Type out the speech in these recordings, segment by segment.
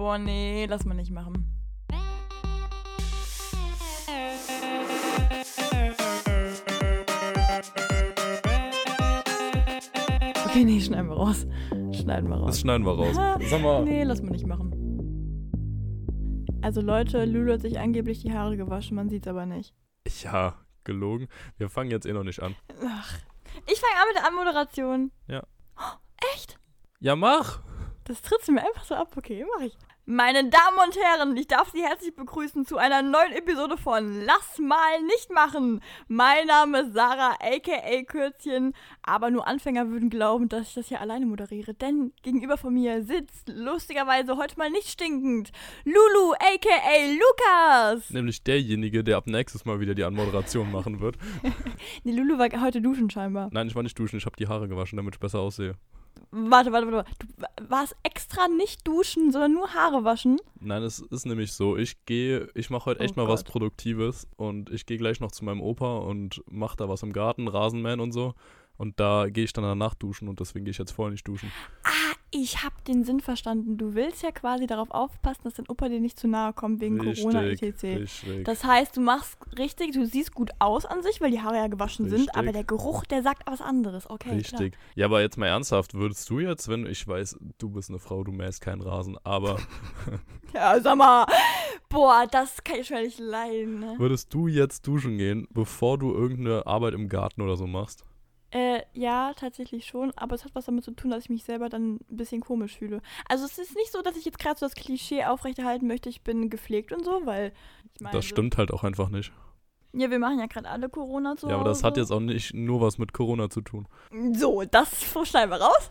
Boah, nee, lass mal nicht machen. Okay, nee, schneiden wir raus. Schneiden wir raus. Das schneiden wir raus. Sag mal. Nee, lass mal nicht machen. Also Leute, Lulu hat sich angeblich die Haare gewaschen, man sieht's aber nicht. Ja, gelogen. Wir fangen jetzt eh noch nicht an. Ach, ich fange an mit der Anmoderation. Ja. Oh, echt? Ja, mach! Das trittst du mir einfach so ab. Okay, mach ich. Meine Damen und Herren, ich darf Sie herzlich begrüßen zu einer neuen Episode von Lass mal nicht machen. Mein Name ist Sarah, aka Kürzchen, aber nur Anfänger würden glauben, dass ich das hier alleine moderiere, denn gegenüber von mir sitzt lustigerweise heute mal nicht stinkend Lulu, aka Lukas. Nämlich derjenige, der ab nächstes Mal wieder die Anmoderation machen wird. nee, Lulu war heute duschen scheinbar. Nein, ich war nicht duschen, ich habe die Haare gewaschen, damit ich besser aussehe. Warte, warte, warte. Du warst extra nicht duschen, sondern nur Haare waschen? Nein, es ist nämlich so. Ich gehe, ich mache heute echt Oh mal was Gott. Produktives und ich gehe gleich noch zu meinem Opa und mache da was im Garten, Rasenmähen und so. Und da gehe ich dann danach duschen und deswegen gehe ich jetzt vorher nicht duschen. Ah, ich hab den Sinn verstanden. Du willst ja quasi darauf aufpassen, dass dein Opa dir nicht zu nahe kommt wegen Corona etc. richtig. Das heißt, du machst richtig, du siehst gut aus an sich, weil die Haare ja gewaschen sind, Richtig. aber der Geruch, der sagt was anderes. Okay, Richtig. Ja, aber jetzt mal ernsthaft, würdest du jetzt, wenn ich weiß, du bist eine Frau, du mähst keinen Rasen, aber klar. Ja, sag mal, boah, das kann ich schon nicht leiden. Ne? würdest du jetzt duschen gehen, bevor du irgendeine Arbeit im Garten oder so machst? Äh, ja, tatsächlich schon, aber es hat was damit zu tun, dass ich mich selber dann ein bisschen komisch fühle. Also es ist nicht so, dass ich jetzt gerade so das Klischee aufrechterhalten möchte, ich bin gepflegt und so, weil ich meine, Das stimmt halt auch einfach nicht. Ja, wir machen ja gerade alle Corona zu Ja, aber das hat jetzt auch nicht nur was mit Corona zu tun. So, das schneiden wir raus.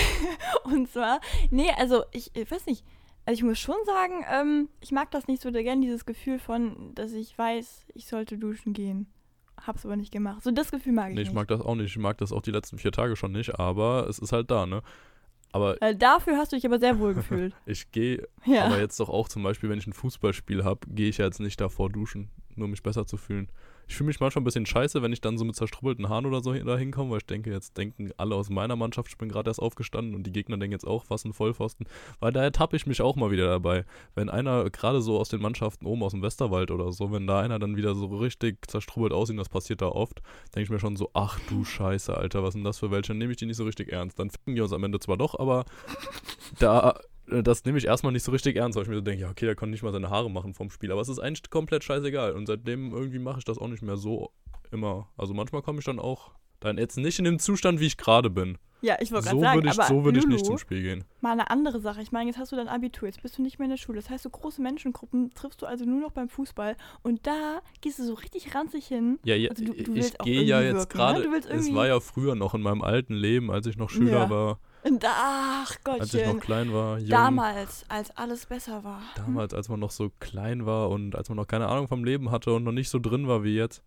und zwar, nee, also ich, ich weiß nicht, also ich muss schon sagen, ähm, ich mag das nicht so gern, dieses Gefühl von, dass ich weiß, ich sollte duschen gehen. Hab's aber nicht gemacht. So das Gefühl mag ich Nee, ich nicht. mag das auch nicht. Ich mag das auch die letzten vier Tage schon nicht, aber es ist halt da, ne? Aber Äh, dafür hast du dich aber sehr wohl gefühlt. ich gehe ja. aber jetzt doch auch zum Beispiel, wenn ich ein Fußballspiel habe, gehe ich ja jetzt nicht davor duschen, nur um mich besser zu fühlen. Ich fühle mich manchmal ein bisschen scheiße, wenn ich dann so mit zerstrubbelten Haaren oder so da hinkomme, weil ich denke, jetzt denken alle aus meiner Mannschaft, ich bin gerade erst aufgestanden und die Gegner denken jetzt auch, was ein Vollpfosten. Weil da ertappe ich mich auch mal wieder dabei. Wenn einer, gerade so aus den Mannschaften oben aus dem Westerwald oder so, wenn da einer dann wieder so richtig zerstrubbelt aussieht, das passiert da oft, denke ich mir schon so, ach du Scheiße, Alter, was sind das für welche? Dann nehme ich die nicht so richtig ernst. Dann ficken die uns am Ende zwar doch, aber da, das nehme ich erstmal nicht so richtig ernst, weil ich mir so denke, ja, okay, der kann nicht mal seine Haare machen vom Spiel. Aber es ist eigentlich komplett scheißegal. Und seitdem irgendwie mache ich das auch nicht mehr so immer. Also manchmal komme ich dann auch dann jetzt nicht in dem Zustand, wie ich gerade bin. ja, ich wollte gerade So sagen, würde ich, aber so würd ich nicht zum Spiel gehen. mal eine andere Sache. Ich meine, jetzt hast du dein Abitur, jetzt bist du nicht mehr in der Schule. Das heißt, so große Menschengruppen triffst du also nur noch beim Fußball und da gehst du so richtig ranzig hin. Ja, ja Also du- du ich gehe ja jetzt ne? gerade. Willst Es war ja früher noch in meinem alten Leben, als ich noch Schüler Ja. war, Und ach als ich noch klein war, jung. damals, als alles besser war. Damals, als man noch so klein war und als man noch keine Ahnung vom Leben hatte und noch nicht so drin war wie jetzt.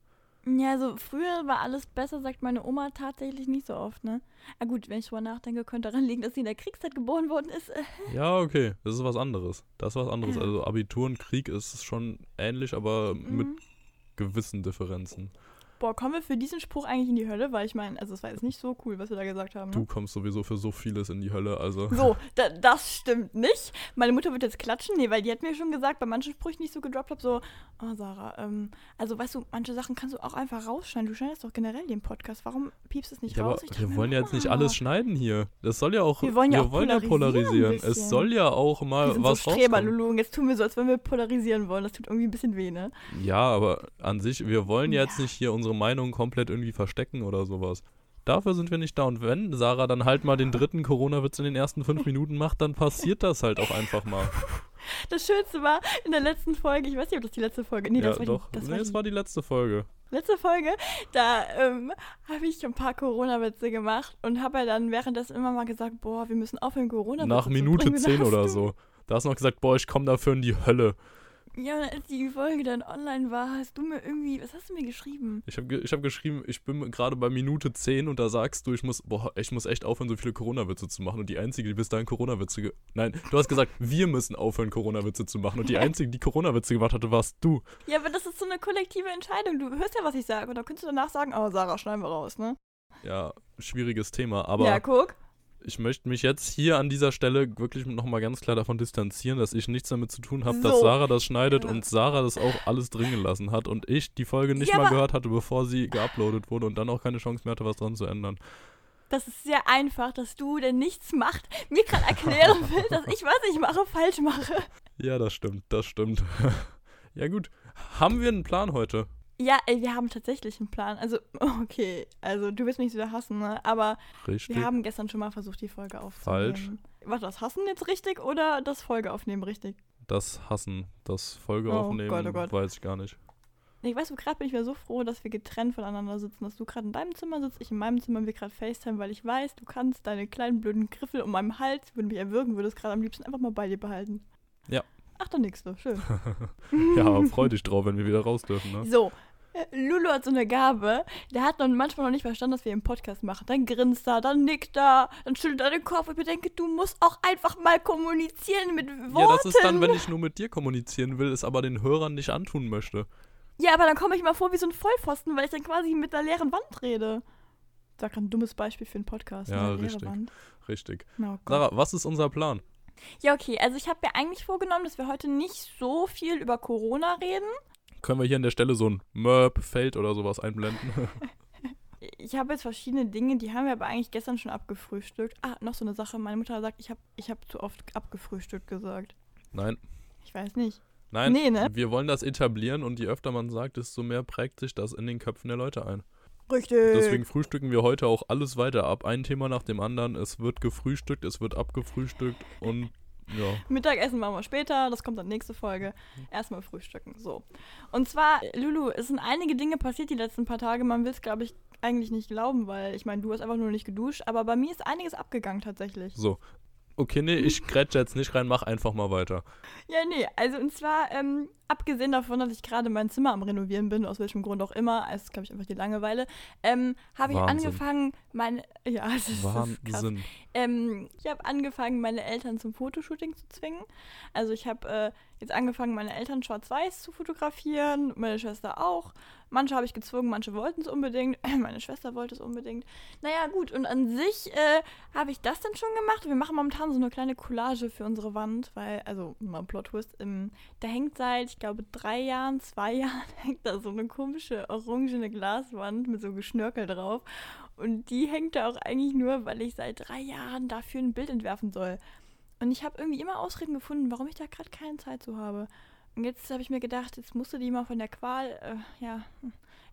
Ja, so früher war alles besser, sagt meine Oma tatsächlich nicht so oft, ne? Ah gut, wenn ich drüber nachdenke, könnte daran liegen, dass sie in der Kriegszeit geboren worden ist. Ja, okay, das ist was anderes. Das ist was anderes. Also Abitur und Krieg ist schon ähnlich, aber mit mhm. gewissen Differenzen. Boah, kommen wir für diesen Spruch eigentlich in die Hölle? Weil ich meine, also es war jetzt nicht so cool, was wir da gesagt haben. Du Ne? kommst sowieso für so vieles in die Hölle, also. So, da, das stimmt nicht. Meine Mutter wird jetzt klatschen. Nee, weil die hat mir schon gesagt, bei manchen Sprüchen, die ich so gedroppt habe, so, oh Sarah, ähm, also weißt du, manche Sachen kannst du auch einfach rausschneiden. Du schneidest doch generell den Podcast. Warum piepst du es nicht Ja, raus? Dachte wir wollen ja jetzt nicht alles schneiden hier. Das soll ja auch. Wir wollen ja auch polarisieren ein polarisieren. Es soll ja auch Wir mal sind was so Streber. Lulu, und jetzt tun wir so, als wenn wir polarisieren wollen. Das tut irgendwie ein bisschen weh, ne? Ja, aber an sich, wir wollen ja jetzt Ja. nicht hier unsere Meinung komplett irgendwie verstecken oder sowas. Dafür sind wir nicht da. Und wenn Sarah dann halt mal den dritten Corona-Witz in den ersten fünf Minuten macht, dann passiert das halt auch einfach mal. Das Schönste war in der letzten Folge, ich weiß nicht, ob das die letzte Folge, nee, ja, das war doch. die, das nee, war die war die letzte Folge. letzte Folge, da ähm, habe ich ein paar Corona-Witze gemacht und habe ja dann währenddessen immer mal gesagt, boah, wir müssen aufhören, Corona-Witze Nach Minute bringen. Und 10 dann oder so. Da hast du noch gesagt, boah, ich komme dafür in die Hölle. Ja, und als die Folge dann online war, hast du mir irgendwie, was hast du mir geschrieben? Ich habe ge ich hab geschrieben, ich bin gerade bei Minute 10 und da sagst du, ich muss, boah, ich muss echt aufhören, so viele Corona-Witze zu machen. Und die Einzige, die bis dahin Corona-Witze. Nein, du hast gesagt, wir müssen aufhören, Corona-Witze zu machen. Und die Einzige, die Corona-Witze gemacht hatte, warst du. Ja, aber das ist so eine kollektive Entscheidung. Du hörst ja, was ich sage. Und dann könntest du danach sagen, oh, Sarah, schneiden wir raus, ne? Ja, schwieriges Thema. Aber ja, guck. Ich möchte mich jetzt hier an dieser Stelle wirklich nochmal ganz klar davon distanzieren, dass ich nichts damit zu tun habe, So. dass Sarah das schneidet Ja. und Sarah das auch alles drin gelassen hat und ich die Folge nicht Ja, mal gehört hatte, bevor sie geuploadet wurde und dann auch keine Chance mehr hatte, was dran zu ändern. Das ist sehr einfach, dass du, der nichts macht, mir gerade erklären willst, dass ich, was ich mache, falsch mache. Ja, das stimmt, das stimmt. ja gut, haben wir einen Plan heute? Ja, ey, wir haben tatsächlich einen Plan. Also, okay, also du wirst mich wieder hassen, ne? Aber Richtig. wir haben gestern schon mal versucht, die Folge aufzunehmen. Falsch. War das Hassen jetzt richtig oder das Folge aufnehmen richtig? das Hassen, das Folge Oh aufnehmen, Gott, oh Gott. weiß ich gar nicht. Ich weiß, gerade bin ich wieder so froh, dass wir getrennt voneinander sitzen, dass du gerade in deinem Zimmer sitzt, ich in meinem Zimmer und wir gerade FaceTime, weil ich weiß, du kannst deine kleinen blöden Griffel um meinem Hals, wenn du mich erwürgen würdest, gerade am liebsten einfach mal bei dir behalten. Ja. Ach, dann nix, so schön. ja, freu dich drauf, wenn wir wieder raus dürfen, ne? So, Lulu hat so eine Gabe, der hat dann manchmal noch nicht verstanden, dass wir einen Podcast machen. Dann grinst er, dann nickt er, dann schüttelt er den Kopf und ich denke, du musst auch einfach mal kommunizieren mit Worten. Ja, das ist dann, wenn ich nur mit dir kommunizieren will, es aber den Hörern nicht antun möchte. Ja, aber dann komme ich mal vor wie so ein Vollpfosten, weil ich dann quasi mit einer leeren Wand rede. Sag ein dummes Beispiel für einen Podcast. Ja, leere richtig. Wand. Richtig. Oh. Sarah, was ist unser Plan? Ja, okay, also ich habe mir eigentlich vorgenommen, dass wir heute nicht so viel über Corona reden. Können wir hier an der Stelle so ein Merp, Feld oder sowas einblenden? Ich habe jetzt verschiedene Dinge, die haben wir aber eigentlich gestern schon abgefrühstückt. Ah, noch so eine Sache. Meine Mutter sagt, ich habe ich hab zu oft abgefrühstückt gesagt. Nein. Ich weiß nicht. Nein, Nee, ne? wir wollen das etablieren und je öfter man sagt, desto mehr prägt sich das in den Köpfen der Leute ein. Richtig. Deswegen frühstücken wir heute auch alles weiter ab. Ein Thema nach dem anderen. Es wird gefrühstückt, es wird abgefrühstückt und ja. Mittagessen machen wir später, das kommt dann nächste Folge. Erstmal frühstücken. So. Und zwar, Lulu, es sind einige Dinge passiert die letzten paar Tage. Man will es, glaube ich, eigentlich nicht glauben, weil ich meine, du hast einfach nur nicht geduscht, aber bei mir ist einiges abgegangen tatsächlich. So. Okay, nee, ich grätsche jetzt nicht rein, mach einfach mal weiter. Ja, nee, also und zwar, ähm, abgesehen davon, dass ich gerade mein Zimmer am Renovieren bin, aus welchem Grund auch immer, es ist, glaube ich, einfach die Langeweile, ähm, habe ich Wahnsinn. angefangen, meine, ja, es ist, das ist krass. Wahnsinn. Ähm, ich habe angefangen, meine Eltern zum Fotoshooting zu zwingen. Also ich habe äh, jetzt angefangen, meine Eltern schwarz-weiß zu fotografieren, meine Schwester auch. Manche habe ich gezwungen, manche wollten es unbedingt. Meine Schwester wollte es unbedingt. Naja, gut, und an sich äh, habe ich das dann schon gemacht. Wir machen momentan so eine kleine Collage für unsere Wand, weil, also mal Plot-Twist, ähm, da hängt seit, ich glaube, drei Jahren, zwei Jahren, hängt da so eine komische orangene Glaswand mit so Geschnörkel drauf. Und die hängt da auch eigentlich nur, weil ich seit drei Jahren dafür ein Bild entwerfen soll. Und ich habe irgendwie immer Ausreden gefunden, warum ich da gerade keine Zeit zu habe. Und jetzt habe ich mir gedacht, jetzt musst du die mal von der Qual, äh, ja,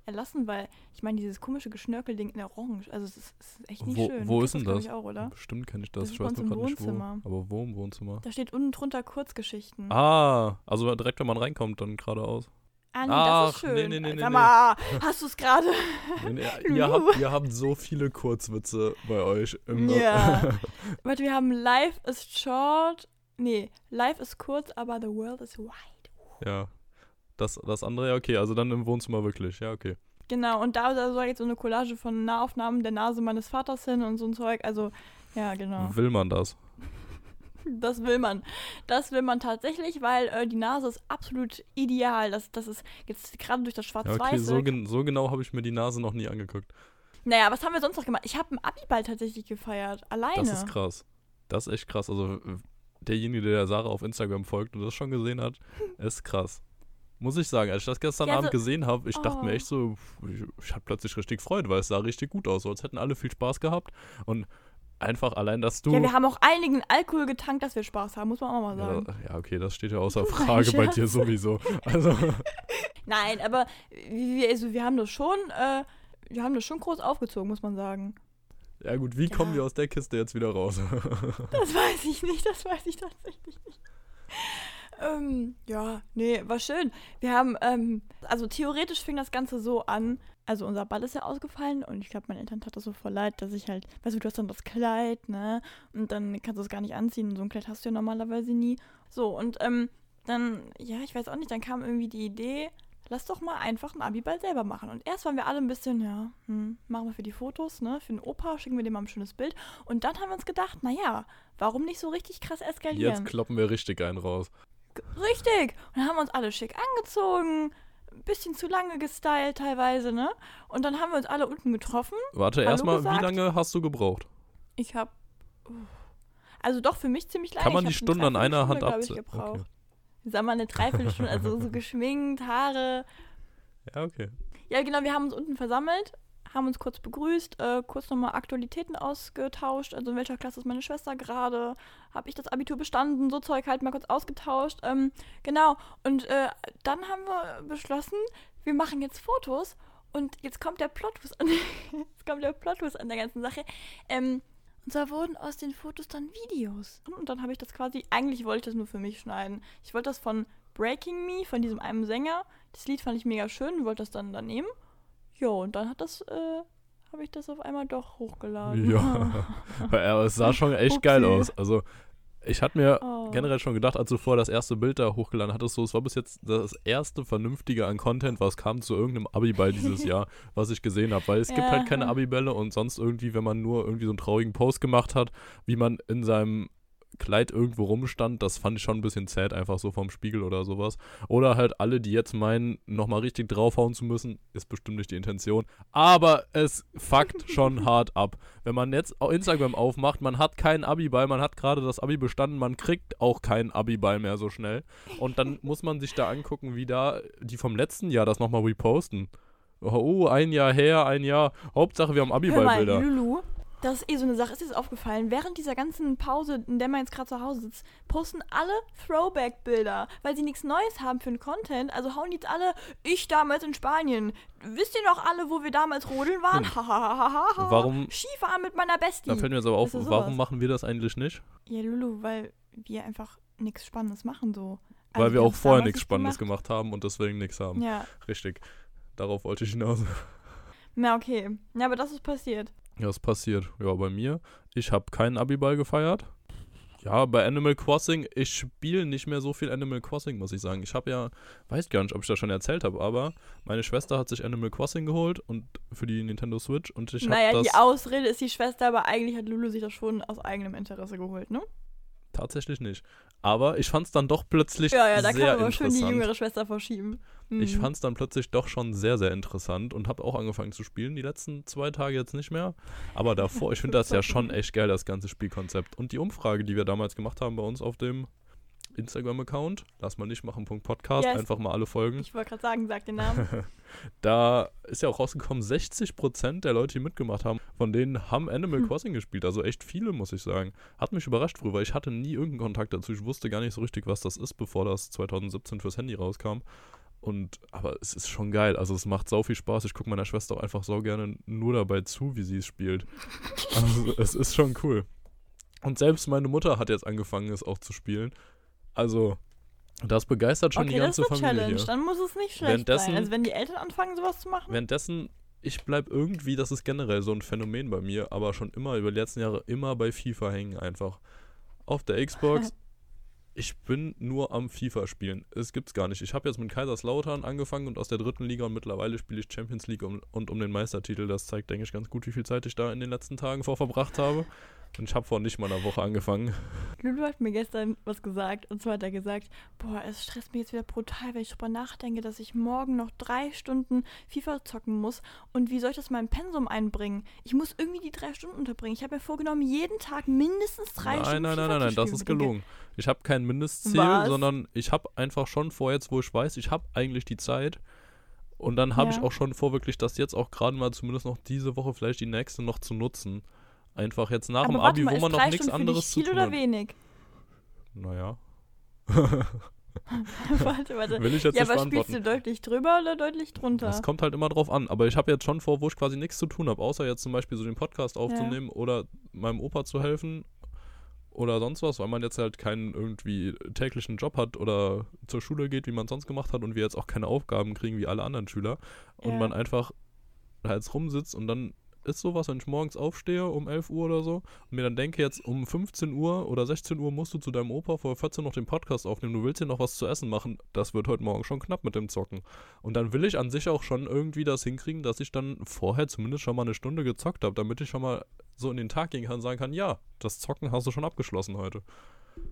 erlassen, weil ich meine, dieses komische Geschnörkelding in Orange, also es ist, es ist echt nicht Wo, schön. wo ist denn das? Ich auch, oder? Bestimmt kenne ich das. Das ich weiß nur gerade nicht wo. Wohnzimmer. Aber wo im Wohnzimmer? Da steht unten drunter Kurzgeschichten. Ah, also direkt, wenn man reinkommt, dann geradeaus. Ah, nee, Ach, das ist schön. nee, nee, nee, Sag nee, mal, hast du es gerade? Nee, nee, ihr, habt, ihr habt so viele Kurzwitze bei euch. Im Ja. Warte, wir haben Life is short. Nee, Life is kurz, aber the world is wide. Ja. Das, das andere, ja, okay. Also dann im Wohnzimmer wirklich. Ja, okay. Genau, und da, da soll jetzt so eine Collage von Nahaufnahmen der Nase meines Vaters hin und so ein Zeug. Also, ja, genau. Will man das? Das will man. Das will man tatsächlich, weil äh, die Nase ist absolut ideal. Das, das ist jetzt gerade durch das Ja, Schwarz-Weiße. okay, so, gen so genau habe ich mir die Nase noch nie angeguckt. naja, was haben wir sonst noch gemacht? Ich habe einen Abiball tatsächlich gefeiert. Alleine. Das ist krass. Das ist echt krass. Also derjenige, der der Sarah auf Instagram folgt und das schon gesehen hat, ist krass. Muss ich sagen, als ich das gestern Ja, Abend so- gesehen habe, ich dachte mir Oh. echt so, ich, ich hatte plötzlich richtig Freude, weil es sah richtig gut aus. So als hätten alle viel Spaß gehabt. Und einfach allein, dass du. Ja, wir haben auch einigen Alkohol getankt, dass wir Spaß haben, muss man auch mal ja, sagen. ja, okay, das steht ja außer Frage bei dir sowieso. Also, Nein, aber wir, also wir haben das schon, äh, wir haben das schon groß aufgezogen, muss man sagen. Ja gut, wie kommen Ja. wir aus der Kiste jetzt wieder raus? Das weiß ich nicht, das weiß ich tatsächlich nicht. Ähm, ja, nee, war schön. Wir haben, ähm, also theoretisch fing das Ganze so an. Also unser Ball ist ja ausgefallen und ich glaube, meinen Eltern tat das so voll leid, dass ich halt, weißt du, du hast dann das Kleid, ne? Und dann kannst du es gar nicht anziehen. So ein Kleid hast du ja normalerweise nie. So, und ähm, dann, ja, ich weiß auch nicht, dann kam irgendwie die Idee, lass doch mal einfach einen Abiball selber machen. Und erst waren wir alle ein bisschen, ja, hm, machen wir für die Fotos, ne? Für den Opa schicken wir dem mal ein schönes Bild. Und dann haben wir uns gedacht, naja, warum nicht so richtig krass eskalieren? Jetzt kloppen wir richtig einen raus. Richtig. Und dann haben wir uns alle schick angezogen, ein bisschen zu lange gestylt teilweise, ne? Und dann haben wir uns alle unten getroffen. Warte, erstmal, wie lange hast du gebraucht? Ich habe Also doch für mich ziemlich lange. Kann man die hab Stunde an einer Hand glaub ich, abzählen? Sag mal eine Dreiviertelstunde, also so geschminkt, Haare. Ja, okay. Ja, genau, wir haben uns unten versammelt, haben uns kurz begrüßt, äh, kurz nochmal Aktualitäten ausgetauscht. Also in welcher Klasse ist meine Schwester gerade? Habe ich das Abitur bestanden? So Zeug halt mal kurz ausgetauscht. Ähm, genau. Und äh, dann haben wir beschlossen, wir machen jetzt Fotos. Und jetzt kommt der Plot-Twist an, jetzt kommt der Plot-Twist an der ganzen Sache. Ähm, und zwar wurden aus den Fotos dann Videos. Und dann habe ich das quasi, eigentlich wollte ich das nur für mich schneiden. Ich wollte das von Breaking Me, von diesem einen Sänger. Das Lied fand ich mega schön, wollte das dann da nehmen. Jo, und dann hat das, äh, habe ich das auf einmal doch hochgeladen. Ja. ja, es sah schon echt geil Upsi. aus. Also, ich hatte mir Oh. generell schon gedacht, als du vorher das erste Bild da hochgeladen hattest, so, es war bis jetzt das erste vernünftige an Content, was kam zu irgendeinem Abiball dieses Jahr, was ich gesehen habe. Weil es gibt Ja. halt keine Abibälle und sonst irgendwie, wenn man nur irgendwie so einen traurigen Post gemacht hat, wie man in seinem Kleid irgendwo rumstand, das fand ich schon ein bisschen zäh, einfach so vom Spiegel oder sowas. Oder halt alle, die jetzt meinen, nochmal richtig draufhauen zu müssen, ist bestimmt nicht die Intention. Aber es fuckt schon hart ab. Wenn man jetzt Instagram aufmacht, man hat keinen Abi-Ball, man hat gerade das Abi bestanden, man kriegt auch keinen Abi-Ball mehr so schnell. Und dann muss man sich da angucken, wie da die vom letzten Jahr das nochmal reposten. Oh, ein Jahr her, ein Jahr. Hauptsache, wir haben Abi-Ball-Bilder. Lulu, das ist eh so eine Sache, ist dir das aufgefallen? Während dieser ganzen Pause, in der man jetzt gerade zu Hause sitzt, posten alle Throwback-Bilder, weil sie nichts Neues haben für den Content. Also hauen jetzt alle, ich damals in Spanien. Wisst ihr noch alle, wo wir damals rodeln waren? Hm. Hahaha. Warum- Skifahren mit meiner Bestie. Da fällt mir jetzt aber auf, warum machen wir das eigentlich nicht? Ja, Lulu, weil wir einfach nichts Spannendes machen so. Weil Also wir auch vorher nichts nicht Spannendes gemacht haben und deswegen nichts haben. Ja, Richtig. Darauf wollte ich hinaus. na okay. Ja, aber das ist passiert. Ja, was passiert? Ja, bei mir. Ich habe keinen Abiball gefeiert. Ja, bei Animal Crossing, ich spiele nicht mehr so viel Animal Crossing, muss ich sagen. Ich habe ja, weiß gar nicht, ob ich das schon erzählt habe, aber meine Schwester hat sich Animal Crossing geholt und für die Nintendo Switch und ich naja, habe die das Ausrede ist die Schwester, aber eigentlich hat Lulu sich das schon aus eigenem Interesse geholt, ne? tatsächlich nicht. Aber ich fand es dann doch plötzlich Ja, ja, da sehr kann man aber schön die jüngere Schwester verschieben. Ich Mhm. fand es dann plötzlich doch schon sehr, sehr interessant und habe auch angefangen zu spielen. Die letzten zwei Tage jetzt nicht mehr. Aber davor, ich finde das ja schon echt geil, das ganze Spielkonzept. Und die Umfrage, die wir damals gemacht haben bei uns auf dem Instagram-Account, lass mal nicht machen, Podcast, Yes. einfach mal alle folgen. Ich wollte gerade sagen, sag den Namen. Da ist ja auch rausgekommen, 60% der Leute, die mitgemacht haben, von denen haben Animal Hm. Crossing gespielt. Also echt viele, muss ich sagen. Hat mich überrascht früher, weil ich hatte nie irgendeinen Kontakt dazu. Ich wusste gar nicht so richtig, was das ist, bevor das 2017 fürs Handy rauskam. Und, aber es ist schon geil. Also es macht sau viel Spaß. Ich gucke meiner Schwester auch einfach so gerne nur dabei zu, wie sie es spielt. Also es ist schon cool. Und selbst meine Mutter hat jetzt angefangen, es auch zu spielen. Also, das begeistert schon okay, die das ganze ist eine Familie Challenge. Dann muss es nicht schlecht sein. Also wenn die Eltern anfangen, sowas zu machen. Währenddessen, ich bleib irgendwie, das ist generell so ein Phänomen bei mir, aber schon immer über die letzten Jahre immer bei FIFA hängen einfach. Auf der Xbox, ich bin nur am FIFA spielen. Es gibt's gar nicht. Ich habe jetzt mit Kaiserslautern angefangen und aus der dritten Liga und mittlerweile spiele ich Champions League um, und um den Meistertitel. Das zeigt, denke ich, ganz gut, wie viel Zeit ich da in den letzten Tagen vor verbracht habe. Und ich habe vor nicht mal einer Woche angefangen. Lulu hat mir gestern was gesagt. Und zwar hat er gesagt, boah, es stresst mich jetzt wieder brutal, weil ich drüber nachdenke, dass ich morgen noch drei Stunden FIFA zocken muss. Und wie soll ich das in mein Pensum einbringen? Ich muss irgendwie die drei Stunden unterbringen. Ich habe mir vorgenommen, jeden Tag mindestens drei Nein, Stunden nein, nein, nein, nein, das ist gelogen. Ich habe kein Mindestziel, Was? sondern ich habe einfach schon vor, jetzt wo ich weiß, ich habe eigentlich die Zeit. Und dann habe Ja. ich auch schon vor, wirklich das jetzt auch gerade mal zumindest noch diese Woche, vielleicht die nächste noch zu nutzen. Einfach jetzt nach Aber dem Abi, mal, wo man noch nichts anderes zu viel tun oder hat. wenig? Naja. warte, warte. Will ich jetzt ja, nicht aber spielst du deutlich drüber oder deutlich drunter? Das kommt halt immer drauf an. Aber ich habe jetzt schon vor, wo ich quasi nichts zu tun habe, außer jetzt zum Beispiel so den Podcast aufzunehmen oder meinem Opa zu helfen oder sonst was, weil man jetzt halt keinen irgendwie täglichen Job hat oder zur Schule geht, wie man sonst gemacht hat und wir jetzt auch keine Aufgaben kriegen wie alle anderen Schüler und Ja. man einfach da jetzt rumsitzt und dann ist sowas, wenn ich morgens aufstehe um 11 Uhr oder so und mir dann denke, jetzt um 15 Uhr oder 16 Uhr musst du zu deinem Opa vor 14 noch den Podcast aufnehmen, du willst dir noch was zu essen machen, das wird heute Morgen schon knapp mit dem Zocken. Und dann will ich an sich auch schon irgendwie das hinkriegen, dass ich dann vorher zumindest schon mal eine Stunde gezockt habe, damit ich schon mal so in den Tag gehen kann und sagen kann, ja, das Zocken hast du schon abgeschlossen heute.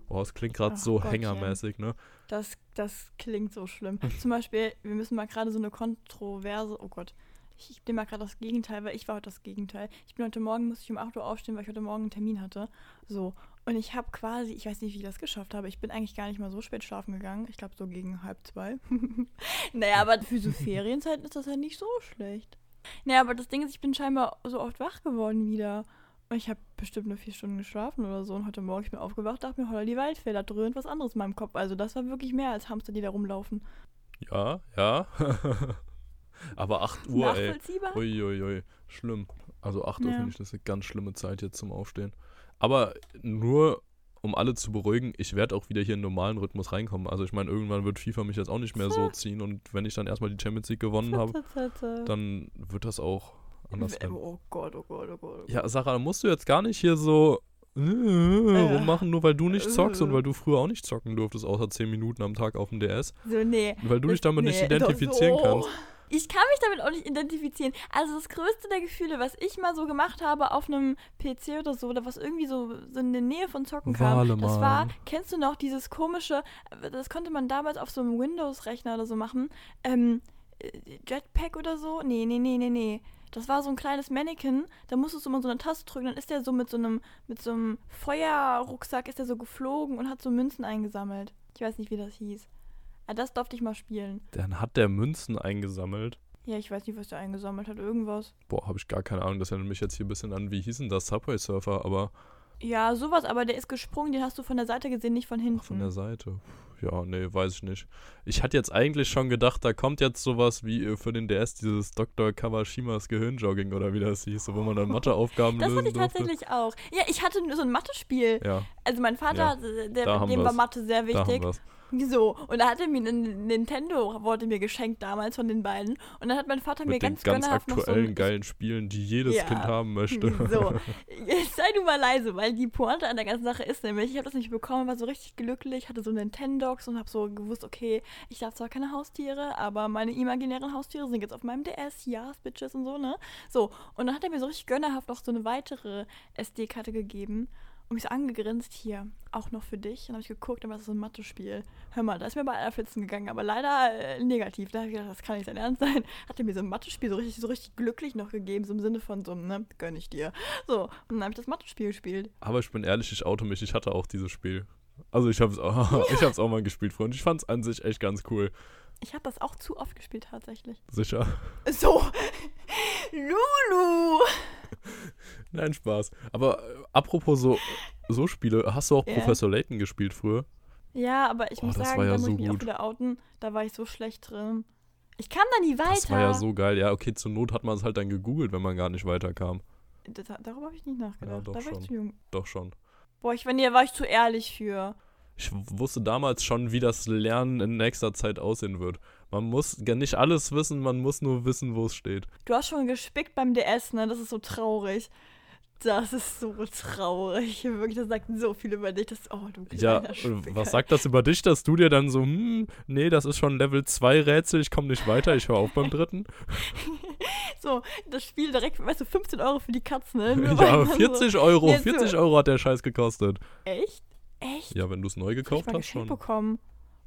Boah, das klingt gerade so Gottchen. hängermäßig, ne? Das, das klingt so schlimm. Zum Beispiel, wir müssen mal gerade so eine Kontroverse, oh Gott, Ich, bin mal gerade das Gegenteil, weil ich war heute das Gegenteil. Ich bin heute Morgen, musste ich um 8 Uhr aufstehen, weil ich heute Morgen einen Termin hatte. So. Und ich habe quasi, ich weiß nicht, wie ich das geschafft habe. Ich bin eigentlich gar nicht mal so spät schlafen gegangen. Ich glaube so gegen halb zwei. naja, aber für so Ferienzeiten ist das ja nicht so schlecht. Naja, aber das Ding ist, ich bin scheinbar so oft wach geworden wieder. Und ich habe bestimmt nur vier Stunden geschlafen oder so. Und heute Morgen ich bin aufgewacht, dachte mir, holla die Waldfee, da dröhnt was anderes in meinem Kopf. Also das war wirklich mehr als Hamster, die da rumlaufen. Ja, ja. Aber 8 Uhr, ey. Nachvollziehbar? Uiuiui, ui, schlimm. Also 8 Uhr Ja. finde ich das eine ganz schlimme Zeit jetzt zum Aufstehen. Aber nur, um alle zu beruhigen, ich werde auch wieder hier in den normalen Rhythmus reinkommen. Also ich meine, irgendwann wird FIFA mich jetzt auch nicht mehr so ziehen und wenn ich dann erstmal die Champions League gewonnen habe, dann wird das auch anders werden. Oh Gott, oh Gott, oh Gott. Oh Ja, Sarah, da musst du jetzt gar nicht hier so äh, rummachen, nur weil du nicht zockst und weil du früher auch nicht zocken durftest, außer 10 Minuten am Tag auf dem DS. So, nee. Weil du dich damit nicht Nee, doch identifizieren so. kannst. Ich kann mich damit auch nicht identifizieren. Also das größte der Gefühle, was ich mal so gemacht habe auf einem PC oder so, oder was irgendwie so, so in der Nähe von Zocken kam, das war, kennst du noch dieses komische, das konnte man damals auf so einem Windows-Rechner oder so machen, ähm, äh, Jetpack oder so? Nee, nee, nee, nee, nee. Das war so ein kleines Mannequin, da musstest du mal so eine Taste drücken, dann ist der so mit so einem, mit so einem Feuerrucksack ist der so geflogen und hat so Münzen eingesammelt. Ich weiß nicht, wie das hieß. Ah, das durfte ich mal spielen. Dann hat der Münzen eingesammelt. Ja, ich weiß nicht, was der eingesammelt hat. Irgendwas. Boah, habe ich gar keine Ahnung. Das erinnert mich jetzt hier ein bisschen an, wie hießen das? Subway Surfer, aber Ja, sowas, aber der ist gesprungen, den hast du von der Seite gesehen, nicht von hinten. ach, von der Seite. Ja, nee, weiß ich nicht. Ich hatte jetzt eigentlich schon gedacht, da kommt jetzt sowas wie äh, für den DS dieses Dr. Kawashimas Gehirnjogging oder wie das hieß, wo man dann Matheaufgaben das lösen hatte ich durfte. tatsächlich auch. Ja, ich hatte so ein Mathe-Spiel. Ja, Also mein Vater, Ja, der, dem war. Mathe sehr da haben wichtig. So, und da hat er mir ein Nintendo, wurde mir geschenkt damals von den beiden. Und dann hat mein Vater mir Mit den ganz, ganz so aktuellen, ein, geilen Spielen, die jedes Ja. Kind haben möchte. So, jetzt sei du mal leise, weil die Pointe an der ganzen Sache ist nämlich, ich habe das nicht bekommen, war so richtig glücklich, hatte so Nintendox und habe so gewusst, okay, ich darf zwar keine Haustiere, aber meine imaginären Haustiere sind jetzt auf meinem DS, ja, Bitches und so, ne? So, und dann hat er mir so richtig gönnerhaft noch so eine weitere SD-Karte gegeben und mich so angegrinst, hier, auch noch für dich. Und dann habe ich geguckt, dann war das so ein Mathe-Spiel. Hör mal, da ist mir bei aller Flitzen gegangen, aber leider äh, negativ. Da habe ich gedacht, das kann nicht sein Ernst sein. Hat er mir so ein Mathe-Spiel so richtig, so richtig glücklich noch gegeben, so im Sinne von so, ne, gönn ich dir. So, und dann habe ich das Mathe-Spiel gespielt. Aber ich bin ehrlich, ich oute mich, ich hatte auch dieses Spiel. Also ich habe es auch, ich hab's auch mal gespielt früher und ich fand es an sich echt ganz cool. Ich habe das auch zu oft gespielt, tatsächlich. Sicher? So, Lulu! Nein, Spaß. Aber äh, apropos so, so Spiele, hast du auch Ja. Professor Layton gespielt früher? Ja, aber ich Oh, muss das sagen, war ja da muss so ich mich auch gut. wieder outen. Da war ich so schlecht drin. Ich kam da nie weiter. Das war ja so geil. Ja, okay, zur Not hat man es halt dann gegoogelt, wenn man gar nicht weiterkam. Das, darüber habe ich nicht nachgedacht. doch da war schon. ich zu jung. Doch schon. Boah, ich, wenn ihr war ich zu ehrlich für. Ich wusste damals schon, wie das Lernen in nächster Zeit aussehen wird. Man muss gar nicht alles wissen, man muss nur wissen, wo es steht. Du hast schon gespickt beim DS, ne? Das ist so traurig. Das ist so traurig. Wirklich, das sagt so viel über dich. Das, oh, du Ja, Spicker. was sagt das über dich, dass du dir dann so, hm, nee, das ist schon Level 2 Rätsel, ich komme nicht weiter, ich höre auf beim dritten? So, das Spiel direkt, weißt du, 15 Euro für die Katzen, ne? Nur ja, man so- 40 Euro, Jetzt so- 40 Euro hat der Scheiß gekostet. Echt? Echt? Ja, wenn du es neu gekauft hast, schon. bekommen.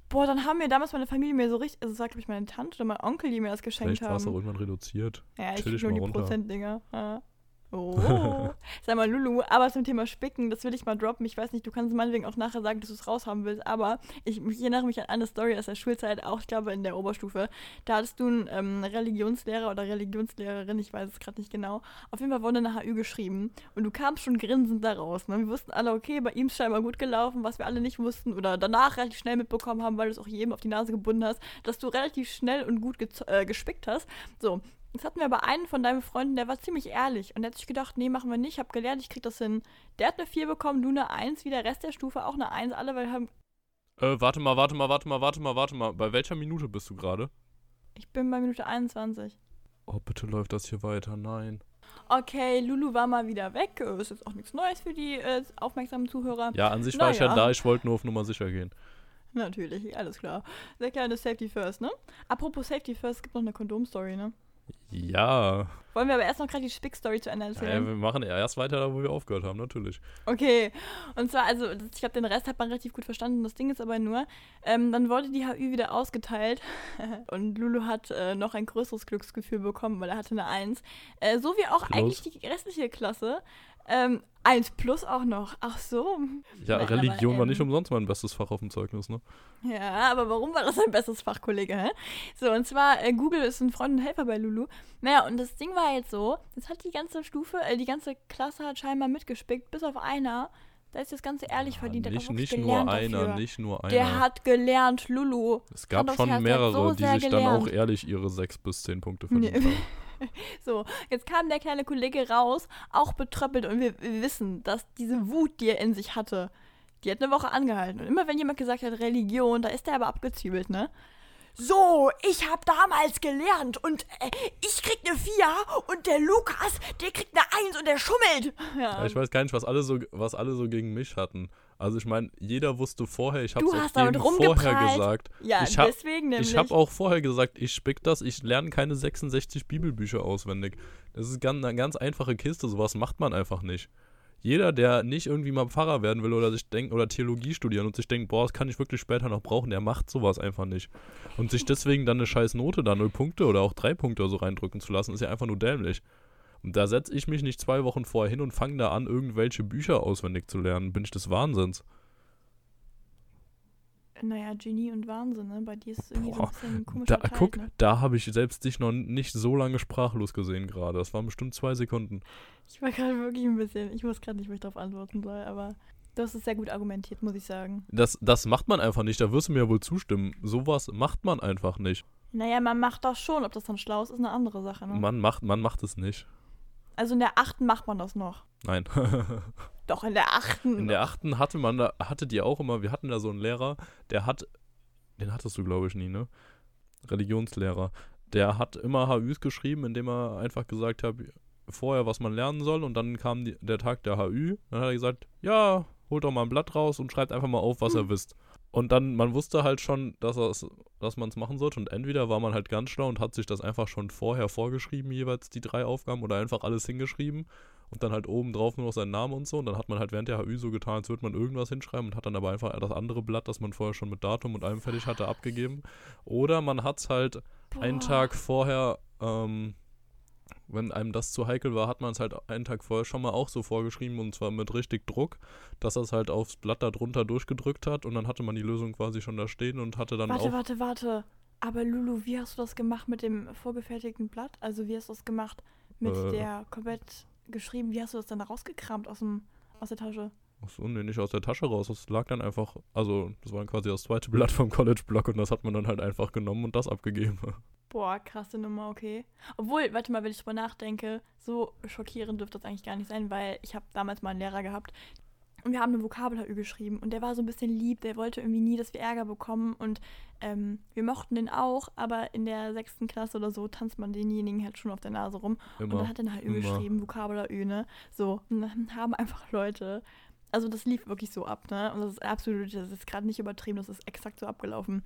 Boah, dann haben mir damals meine Familie mir so richtig, also sagt, glaube ich, meine Tante oder mein Onkel, die mir das geschenkt Vielleicht war es auch haben. irgendwann reduziert. Ja, ich nur die. Prozentdinger. Ja. Oh. Sag mal, Lulu, aber zum Thema Spicken, das will ich mal droppen. Ich weiß nicht, du kannst meinetwegen auch nachher sagen, dass du es raushaben willst, aber ich, ich erinnere mich an eine Story aus der Schulzeit, auch ich glaube in der Oberstufe. Da hattest du einen ähm, Religionslehrer oder Religionslehrerin, ich weiß es gerade nicht genau. Auf jeden Fall wurde eine HÜ geschrieben und du kamst schon grinsend da raus. Ne? Wir wussten alle, okay, bei ihm ist scheinbar gut gelaufen, was wir alle nicht wussten oder danach relativ schnell mitbekommen haben, weil du es auch jedem auf die Nase gebunden hast, dass du relativ schnell und gut äh, gespickt hast. So, Jetzt hatten wir aber einen von deinen Freunden, der war ziemlich ehrlich und der hat sich gedacht, nee, machen wir nicht, ich habe gelernt, ich krieg das hin. Der hat eine 4 bekommen, du eine 1, wie der Rest der Stufe auch eine 1, alle, weil haben, Äh, warte mal, warte mal, warte mal, warte mal, warte mal. Bei welcher Minute bist du gerade? ich bin bei Minute 21. Oh, bitte läuft das hier weiter. Nein. Okay, Lulu war mal wieder weg, äh, ist jetzt auch nichts Neues für die äh, aufmerksamen Zuhörer. Ja, an sich war ich ja Naja. da, ich wollte nur auf Nummer sicher gehen. Natürlich, alles klar. Sehr kleine Safety First, ne? Apropos Safety First, es gibt noch eine Kondom-Story, ne? Ja. Wollen wir aber erst noch gerade die Spick-Story zu Ende ja. erzählen? Wir machen erst weiter, da wo wir aufgehört haben, natürlich. Okay, und zwar, also ich glaube, den Rest hat man relativ gut verstanden. Das Ding ist aber nur, ähm, dann wurde die HÜ wieder ausgeteilt und Lulu hat äh, noch ein größeres Glücksgefühl bekommen, weil er hatte eine 1. Äh, so wie auch Plus. eigentlich die restliche Klasse. Ähm, 1 plus auch noch. Ach so. Ja, Nein, Religion aber, war nicht ähm, umsonst mein bestes Fach auf dem Zeugnis, ne? Ja, aber warum war das ein besseres Fach, Kollege? Hä? So, und zwar, äh, Google ist ein Freund und Helfer bei Lulu. Naja, und das Ding war jetzt so, das hat die ganze Stufe, äh, die ganze Klasse hat scheinbar mitgespickt, bis auf einer. Da ist das Ganze ehrlich verdient. der hat nicht nicht nur gelernt einer, dafür. nicht nur einer. Der hat gelernt, Lulu. es gab schon mehrere, so die sich dann auch gelernt. ehrlich ihre sechs bis zehn Punkte Nee. verdient haben. So, jetzt kam der kleine Kollege raus, auch betröppelt und wir, wir wissen, dass diese Wut, die er in sich hatte, die hat eine Woche angehalten. Und immer wenn jemand gesagt hat Religion, da ist er aber abgezwiebelt, ne? So, ich hab damals gelernt und äh, ich krieg eine 4 und der Lukas, der kriegt eine 1 und der schummelt. Ja, Ja, ich weiß gar nicht, was alle so, was alle so gegen mich hatten. Also ich meine, jeder wusste vorher, ich habe es jedem vorher gesagt. ja ich hab- deswegen nämlich. Ich habe auch vorher gesagt, ich spick das, ich lerne keine 66 Bibelbücher auswendig. Das ist ganz, eine ganz einfache Kiste, sowas macht man einfach nicht. Jeder, der nicht irgendwie mal Pfarrer werden will oder sich denkt oder Theologie studieren und sich denkt, boah, das kann ich wirklich später noch brauchen, der macht sowas einfach nicht. Und sich deswegen dann eine scheiß Note da, null Punkte oder auch drei Punkte oder so reindrücken zu lassen, ist ja einfach nur dämlich. Und da setze ich mich nicht zwei Wochen vorher hin und fange da an, irgendwelche Bücher auswendig zu lernen. Bin ich des Wahnsinns. naja, Genie und Wahnsinn, ne? Bei dir ist es irgendwie so Boah, ein bisschen komischer Da, Teil, guck, ne? da habe ich selbst dich noch nicht so lange sprachlos gesehen gerade. Das waren bestimmt zwei Sekunden. Ich war gerade wirklich ein bisschen, ich muss gerade nicht, wo ich darauf antworten soll, aber du hast es sehr gut argumentiert, muss ich sagen. Das, das macht man einfach nicht, da wirst du mir ja wohl zustimmen. Sowas macht man einfach nicht. Naja, man macht das schon, ob das dann schlau ist, ist eine andere Sache, ne? Man macht, man macht es nicht. Also in der achten macht man das noch. Nein. Doch, in der achten. In der achten hatte man da, hattet ihr auch immer, wir hatten da so einen Lehrer, der hat, den hattest du glaube ich nie, ne? Religionslehrer. Der hat immer HÜs geschrieben, indem er einfach gesagt hat, vorher, was man lernen soll und dann kam die, der Tag der HÜ. Dann hat er gesagt, ja, holt doch mal ein Blatt raus und schreibt einfach mal auf, was ihr wisst. Und dann, man wusste halt schon, dass, dass man es machen sollte. Und entweder war man halt ganz schlau und hat sich das einfach schon vorher vorgeschrieben, jeweils die drei Aufgaben, oder einfach alles hingeschrieben und dann halt oben drauf nur noch seinen Namen und so. Und dann hat man halt während der HÜ so getan, als würde man irgendwas hinschreiben und hat dann aber einfach das andere Blatt, das man vorher schon mit Datum und allem fertig hatte, abgegeben. Oder man hat es halt einen Boah. Tag vorher, ähm, wenn einem das zu heikel war, hat man es halt einen Tag vorher schon mal auch so vorgeschrieben und zwar mit richtig Druck, dass er es halt aufs Blatt darunter durchgedrückt hat und dann hatte man die Lösung quasi schon da stehen und hatte dann Warte, auch. warte, warte. Aber Lulu, wie hast du das gemacht mit dem vorgefertigten Blatt? Also wie hast du das gemacht mit Äh. der komplett geschrieben? Wie hast du das dann da rausgekramt aus, dem, aus der Tasche? Achso, nee, nicht aus der Tasche raus. Das lag dann einfach, also das war quasi das zweite Blatt vom College-Block und das hat man dann halt einfach genommen und das abgegeben. Boah, krasse Nummer, okay. Obwohl, warte mal, wenn ich drüber nachdenke, so schockierend dürfte das eigentlich gar nicht sein, weil ich habe damals mal einen Lehrer gehabt und wir haben eine Vokabelhü geschrieben und der war so ein bisschen lieb, der wollte irgendwie nie, dass wir Ärger bekommen und ähm, wir mochten den auch, aber in der sechsten Klasse oder so tanzt man denjenigen halt schon auf der Nase rum und dann Immer. hat er halt Ü immer. geschrieben, Vokabelhü, ne? So, und dann haben einfach Leute, also das lief wirklich so ab, ne? Und das ist absolut, das ist gerade nicht übertrieben, das ist exakt so abgelaufen.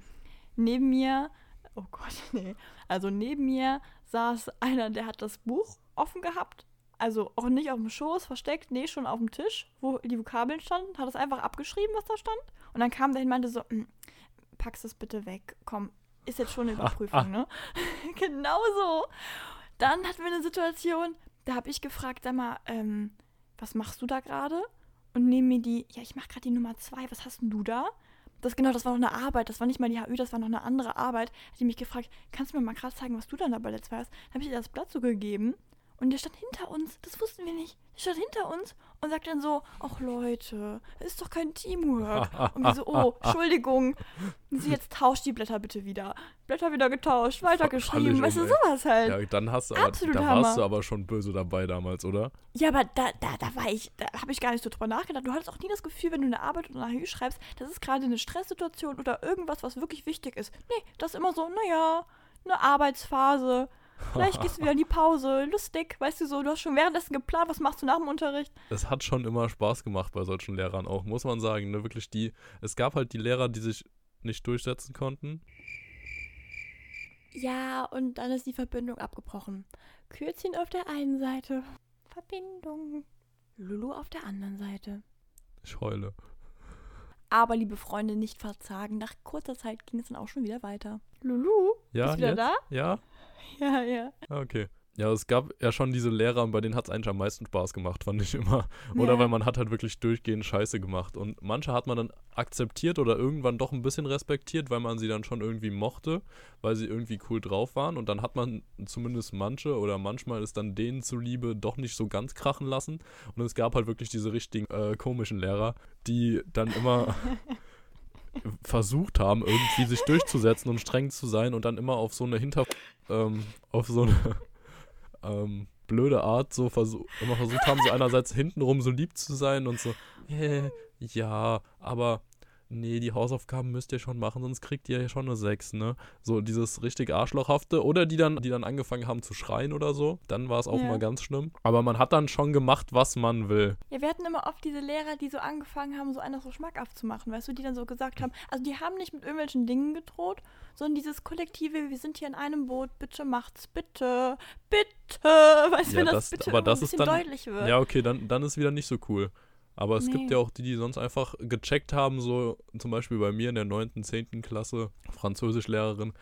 Neben mir, oh Gott, nee, also neben mir saß einer, der hat das Buch offen gehabt, also auch nicht auf dem Schoß versteckt, nee, schon auf dem Tisch, wo die Vokabeln standen, hat es einfach abgeschrieben, was da stand. Und dann kam der hin und meinte so, "Hm, packst es bitte weg, komm, ist jetzt schon eine Überprüfung, ne? genau so. Dann hatten wir eine Situation, da habe ich gefragt, sag mal, ähm, was machst du da gerade? Und neben mir die, ja, ich mache gerade die Nummer zwei, was hast denn du da? Das genau, das war noch eine Arbeit, das war nicht mal die HÜ, das war noch eine andere Arbeit. Hat die mich gefragt, kannst du mir mal gerade zeigen, was du dann da bei der zwei hast? Dann habe ich ihr das Blatt so gegeben und der stand hinter uns, das wussten wir nicht. Der stand hinter uns und sagt dann so, ach Leute, das ist doch kein Teamwork. Und wir so, oh, Entschuldigung. Und sie jetzt tauscht die Blätter bitte wieder. Blätter wieder getauscht, weitergeschrieben, weißt du, sowas halt. Ja, dann hast du aber, Absolut da Hammer. warst du aber schon böse dabei damals, oder? Ja, aber da, da, da war ich, da habe ich gar nicht so drüber nachgedacht. Du hattest auch nie das Gefühl, wenn du eine Arbeit oder eine HÜ schreibst, das ist gerade eine Stresssituation oder irgendwas, was wirklich wichtig ist. Nee, das ist immer so, naja, eine Arbeitsphase. Vielleicht gehst du wieder in die Pause, lustig, weißt du so, du hast schon währenddessen geplant, was machst du nach dem Unterricht? Es hat schon immer Spaß gemacht bei solchen Lehrern auch, muss man sagen. Ne? Wirklich die, es gab halt die Lehrer, die sich nicht durchsetzen konnten. Ja, und dann ist die Verbindung abgebrochen. Kürzchen auf der einen Seite, Verbindung. Lulu auf der anderen Seite. Ich heule. Aber liebe Freunde, nicht verzagen. Nach kurzer Zeit ging es dann auch schon wieder weiter. Lulu, Ja, bist du wieder jetzt? da? Ja? Ja, ja. Okay. Ja, es gab ja schon diese Lehrer, bei denen hat es eigentlich am meisten Spaß gemacht, fand ich immer. Oder Ja. weil man hat halt wirklich durchgehend Scheiße gemacht. Und manche hat man dann akzeptiert oder irgendwann doch ein bisschen respektiert, weil man sie dann schon irgendwie mochte, weil sie irgendwie cool drauf waren. Und dann hat man zumindest manche oder manchmal ist dann denen zuliebe doch nicht so ganz krachen lassen. Und es gab halt wirklich diese richtigen äh, komischen Lehrer, die dann immer versucht haben, irgendwie sich durchzusetzen und streng zu sein und dann immer auf so eine Hinter... Ähm, auf so eine ähm, blöde Art so versuch, immer versucht haben, so einerseits hintenrum so lieb zu sein und so, äh, ja, aber nee, die Hausaufgaben müsst ihr schon machen, sonst kriegt ihr ja schon eine 6, ne? So dieses richtig Arschlochhafte. Oder die dann, die dann angefangen haben zu schreien oder so. Dann war es auch Ja. mal ganz schlimm. Aber man hat dann schon gemacht, was man will. Ja, wir hatten immer oft diese Lehrer, die so angefangen haben, so einer so schmackhaft zu machen, weißt du, die dann so gesagt haben, also die haben nicht mit irgendwelchen Dingen gedroht, sondern dieses kollektive, wir sind hier in einem Boot, bitte macht's, bitte, bitte, weißt du, Ja, wenn das, das- bitte aber das ein ist bisschen dann- deutlich wird. Ja, okay, dann, dann ist wieder nicht so cool. Aber es gibt Nee. ja auch die, die sonst einfach gecheckt haben, so zum Beispiel bei mir in der 9., 10. Klasse, Französischlehrerin,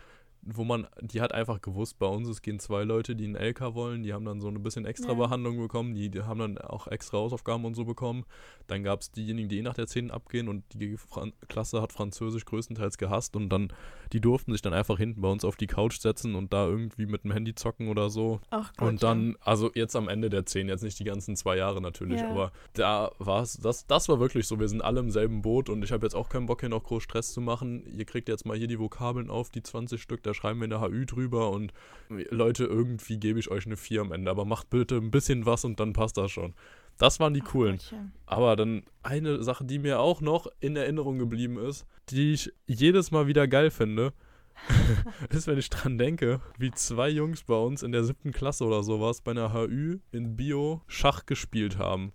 wo man, die hat einfach gewusst, bei uns es gehen zwei Leute, die einen LK wollen, die haben dann so ein bisschen extra Ja. Behandlung bekommen, die, die haben dann auch extra Hausaufgaben und so bekommen. Dann gab es diejenigen, die eh nach der 10. abgehen und die Fran Klasse hat Französisch größtenteils gehasst und dann, die durften sich dann einfach hinten bei uns auf die Couch setzen und da irgendwie mit dem Handy zocken oder so. Ach Gott, Und dann, also jetzt am Ende der 10, jetzt nicht die ganzen zwei Jahre natürlich, Ja. aber da war es, das, das war wirklich so, wir sind alle im selben Boot und ich habe jetzt auch keinen Bock hier noch groß Stress zu machen. Ihr kriegt jetzt mal hier die Vokabeln auf, die 20 Stück, da schreiben wir eine HÜ drüber und Leute, irgendwie gebe ich euch eine 4 am Ende, aber macht bitte ein bisschen was und dann passt das schon. Das waren die Ach coolen. Gottchen. Aber dann eine Sache, die mir auch noch in Erinnerung geblieben ist, die ich jedes Mal wieder geil finde, ist, wenn ich dran denke, wie zwei Jungs bei uns in der siebten Klasse oder sowas bei einer HÜ in Bio Schach gespielt haben.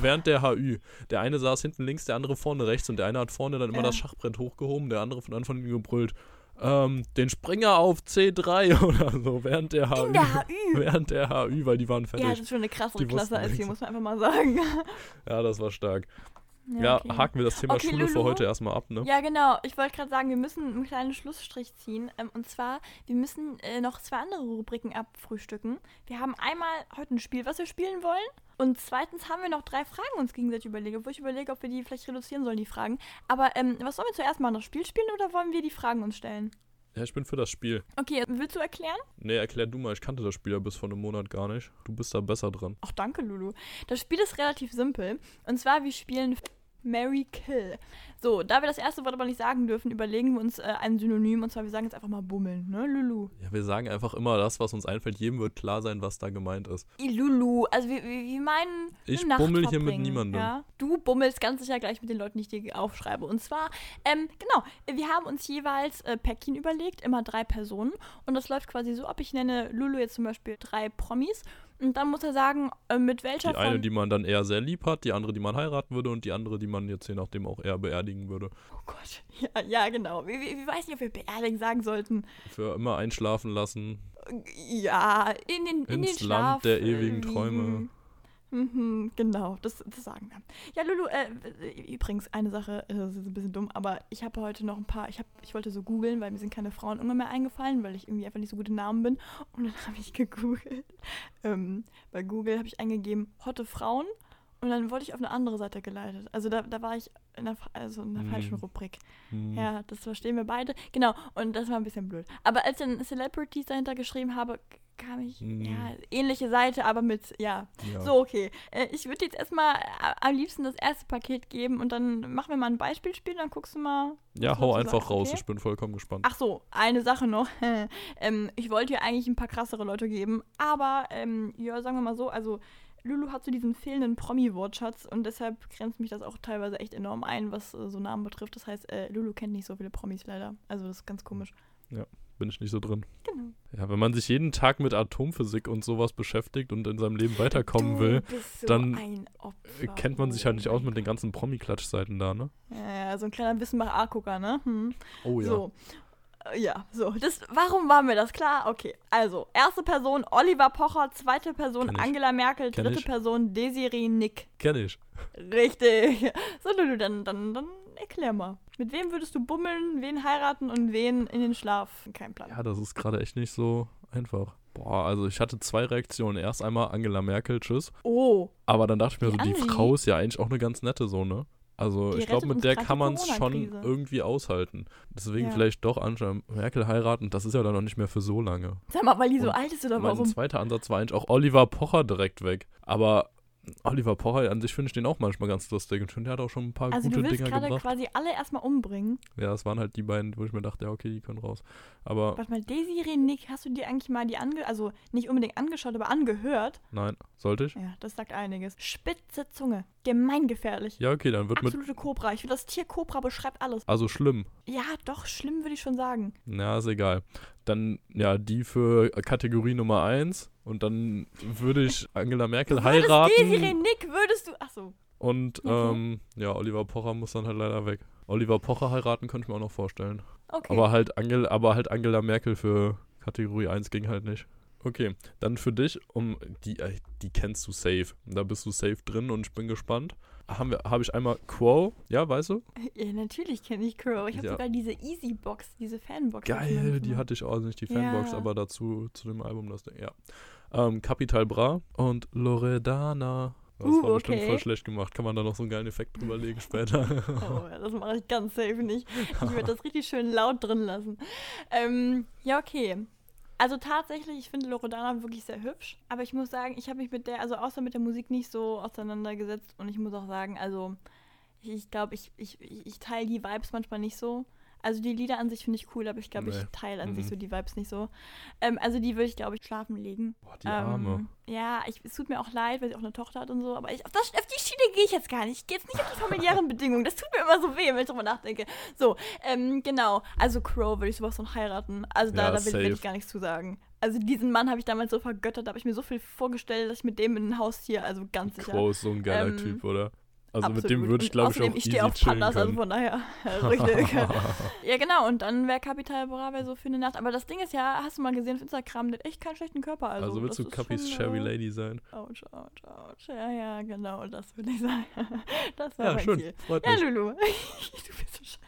Während der HÜ. Der eine saß hinten links, der andere vorne rechts und der eine hat vorne dann immer Ja. das Schachbrett hochgehoben, der andere von von ihm gebrüllt. Ähm, den Springer auf C3 oder so, während der HÜ. In der HÜ. Während der HÜ, weil die waren Ja, fertig. das ist schon eine krassere Klasse als nichts. muss man einfach mal sagen. Ja, das war stark. Ja, okay. haken wir das Thema Okay, Schule für Lulu. heute erstmal ab, ne? Ja, genau. Ich wollte gerade sagen, wir müssen einen kleinen Schlussstrich ziehen. Ähm, und zwar, wir müssen äh, noch zwei andere Rubriken abfrühstücken. Wir haben einmal heute ein Spiel, was wir spielen wollen. Und zweitens haben wir noch drei Fragen uns gegenseitig überlegt, obwohl ich überlege, ob wir die vielleicht reduzieren sollen, die Fragen. Aber ähm, was sollen wir zuerst machen? Das Spiel spielen oder wollen wir die Fragen uns stellen? Ja, ich bin für das Spiel. Okay, willst du erklären? Nee, erklär du mal, ich kannte das Spiel ja bis vor einem Monat gar nicht. Du bist da besser dran. Ach, danke, Lulu. Das Spiel ist relativ simpel. Und zwar, wir spielen Mary Kill. So, da wir das erste Wort aber nicht sagen dürfen, überlegen wir uns äh, ein Synonym. Und zwar, wir sagen jetzt einfach mal bummeln, ne, Lulu? Ja, wir sagen einfach immer das, was uns einfällt. Jedem wird klar sein, was da gemeint ist. I, Lulu, also wir, wir, meinen. eine Ich Nacht bummel hier mit niemandem. Ja? Du bummelst ganz sicher gleich mit den Leuten, die ich dir aufschreibe. Und zwar, ähm, genau, wir haben uns jeweils äh, Päckchen überlegt, immer drei Personen. Und das läuft quasi so ab. Ich nenne Lulu jetzt zum Beispiel drei Promis. Und dann muss er sagen, äh, mit welcher Die eine, die man dann eher sehr lieb hat, die andere, die man heiraten würde und die andere, die man jetzt je nachdem auch eher beerdigen würde. oh Gott, ja, ja genau. Wir weiß nicht, ob wir beerdigen sagen sollten. Für immer einschlafen lassen. Ja, in den, in Ins den Land Schlaf der äh, ewigen wiegen. Träume. Mhm, genau, das, das sagen wir. Ja, Lulu, äh, übrigens, eine Sache, äh, das ist ein bisschen dumm, aber ich habe heute noch ein paar, ich, hab, ich wollte so googeln, weil mir sind keine Frauen immer mehr eingefallen, weil ich irgendwie einfach nicht so gute Namen bin. Und dann habe ich gegoogelt. Ähm, bei Google habe ich eingegeben, hotte Frauen. Und dann wurde ich auf eine andere Seite geleitet. Also da, da war ich in der, also in der Mhm. falschen Rubrik. Hm. Ja, das verstehen wir beide. Genau, und das war ein bisschen blöd. Aber als ich dann Celebrities dahinter geschrieben habe, kam ich, Mhm. ja, ähnliche Seite, aber mit, ja. Ja. So, okay. Äh, ich würde jetzt erstmal äh, am liebsten das erste Paket geben und dann machen wir mal ein Beispielspiel, dann guckst du mal. ja, hau einfach sagst, raus. okay? Ich bin vollkommen gespannt. Ach so, eine Sache noch. ähm, ich wollte dir eigentlich ein paar krassere Leute geben, aber, ähm, ja, sagen wir mal so, also Lulu hat so diesen fehlenden Promi-Wortschatz und deshalb grenzt mich das auch teilweise echt enorm ein, was äh, so Namen betrifft. Das heißt, äh, Lulu kennt nicht so viele Promis leider. Also das ist ganz komisch. Bin ich nicht so drin. Genau. Ja, wenn man sich jeden Tag mit Atomphysik und sowas beschäftigt und in seinem Leben weiterkommen du will, bist so dann, ein Opfer. kennt man sich halt nicht aus mit den ganzen Promi-Klatschseiten da, ne? Ja, ja, so ein kleiner Wissenbach A-Gucker, ne? Hm. Oh ja. So. Ja, so. Das, warum war mir das klar? Okay, also, erste Person Oliver Pocher, zweite Person. Angela Merkel, Kenn dritte ich. Person Desiree Nick. Kenn ich. Richtig. So, Lulu, dann, dann, dann erklär mal. Mit wem würdest du bummeln, wen heiraten und wen in den Schlaf? Kein Plan. Ja, das ist gerade echt nicht so einfach. Boah, also ich hatte zwei Reaktionen. Erst einmal Angela Merkel, tschüss. Oh, Aber dann dachte ich mir Die so, die Angie. Frau ist ja eigentlich auch eine ganz nette so, ne? Also Die ich glaube, mit der kann man es schon irgendwie aushalten. Deswegen Ja. vielleicht doch Angela Merkel heiraten. Das ist ja dann noch nicht mehr für so lange. sag mal, weil die so alt ist oder Mein warum? zweiter Ansatz war eigentlich auch Oliver Pocher direkt weg. Aber Oliver Pocher an sich finde ich den auch manchmal ganz lustig. Und der hat auch schon ein paar Also du gute willst Dinger gerade gebracht. quasi alle erstmal umbringen. Ja, es waren halt die beiden, wo ich mir dachte, ja, okay, die können raus. Aber Warte mal, Desiree Nick, hast du dir eigentlich mal die ange... Also nicht unbedingt angeschaut, aber angehört? nein, sollte ich? Ja, das sagt einiges. Spitze Zunge. Gemeingefährlich. Ja, okay, dann wird mit. Absolute Cobra. Ich finde, das Tier Cobra beschreibt alles. Also schlimm. Ja, doch, schlimm würde ich schon sagen. Na, ist egal. Dann, ja, die für Kategorie Nummer 1. Und dann würde ich Angela Merkel Würdest heiraten. Desiree Nick, würdest du... Achso. Und, ähm, ja, Oliver Pocher muss dann halt leider weg. Oliver Pocher heiraten könnte ich mir auch noch vorstellen. Okay. Aber halt, Angel, aber halt Angela Merkel für Kategorie 1 ging halt nicht. Okay, dann für dich, um die, äh, die kennst du safe. Da bist du safe drin und ich bin gespannt. Haben wir, habe ich einmal Quo, ja, weißt du? ja, natürlich kenne ich Crow. Ich habe Ja. sogar diese Easy-Box, diese Fanbox. Geil, die hatte ich auch, nicht die Fanbox, Ja. aber dazu, zu dem Album das Ding, ja. Ähm, Capital Bra und Loredana. Das Uh, war bestimmt okay. voll schlecht gemacht. Kann man da noch so einen geilen Effekt drüber legen später? Oh, das mache ich ganz safe nicht. Ich würde das richtig schön laut drin lassen. Ähm, ja, okay. Also tatsächlich, ich finde Loredana wirklich sehr hübsch. Aber ich muss sagen, ich habe mich mit der, also außer mit der Musik nicht so auseinandergesetzt. Und ich muss auch sagen, also ich glaube, ich, ich, ich, ich teile die Vibes manchmal nicht so. Also die Lieder an sich finde ich cool, aber ich glaube, Nee. ich teile an sich Mhm. so die Vibes nicht so. Ähm, also die würde ich, glaube ich, schlafen legen. Boah, die Arme. Ähm, ja, ich, es tut mir auch leid, weil sie auch eine Tochter hat und so, aber ich, auf, das, auf die Schiene gehe ich jetzt gar nicht. Ich gehe jetzt nicht auf die familiären Bedingungen. Das tut mir immer so weh, wenn ich drüber nachdenke. So, ähm, genau. Also Crow würde ich sowas von heiraten. Also da, Ja, da will, will ich gar nichts zu sagen. Also diesen Mann habe ich damals so vergöttert, da habe ich mir so viel vorgestellt, dass ich mit dem in ein Haustier, also ganz sicher. Quo ist so ein geiler Ähm, Typ, oder? Also mit Absolut. dem würde ich, glaube ich, auch ich stehe auf Pandas, also von daher. Richtig. ja, genau. Und dann wäre Capital Bra wär so für eine Nacht. Aber das Ding ist ja, hast du mal gesehen auf Instagram, der hat echt keinen schlechten Körper. Also, Also, willst das du ist Capis Cherry äh, Lady sein? Autsch, autsch, autsch. Ja, ja, genau, das würde ich sagen. Das war Ja, mein schön. Ziel. Freut Ja, mich. Lulu. du bist so scheiße.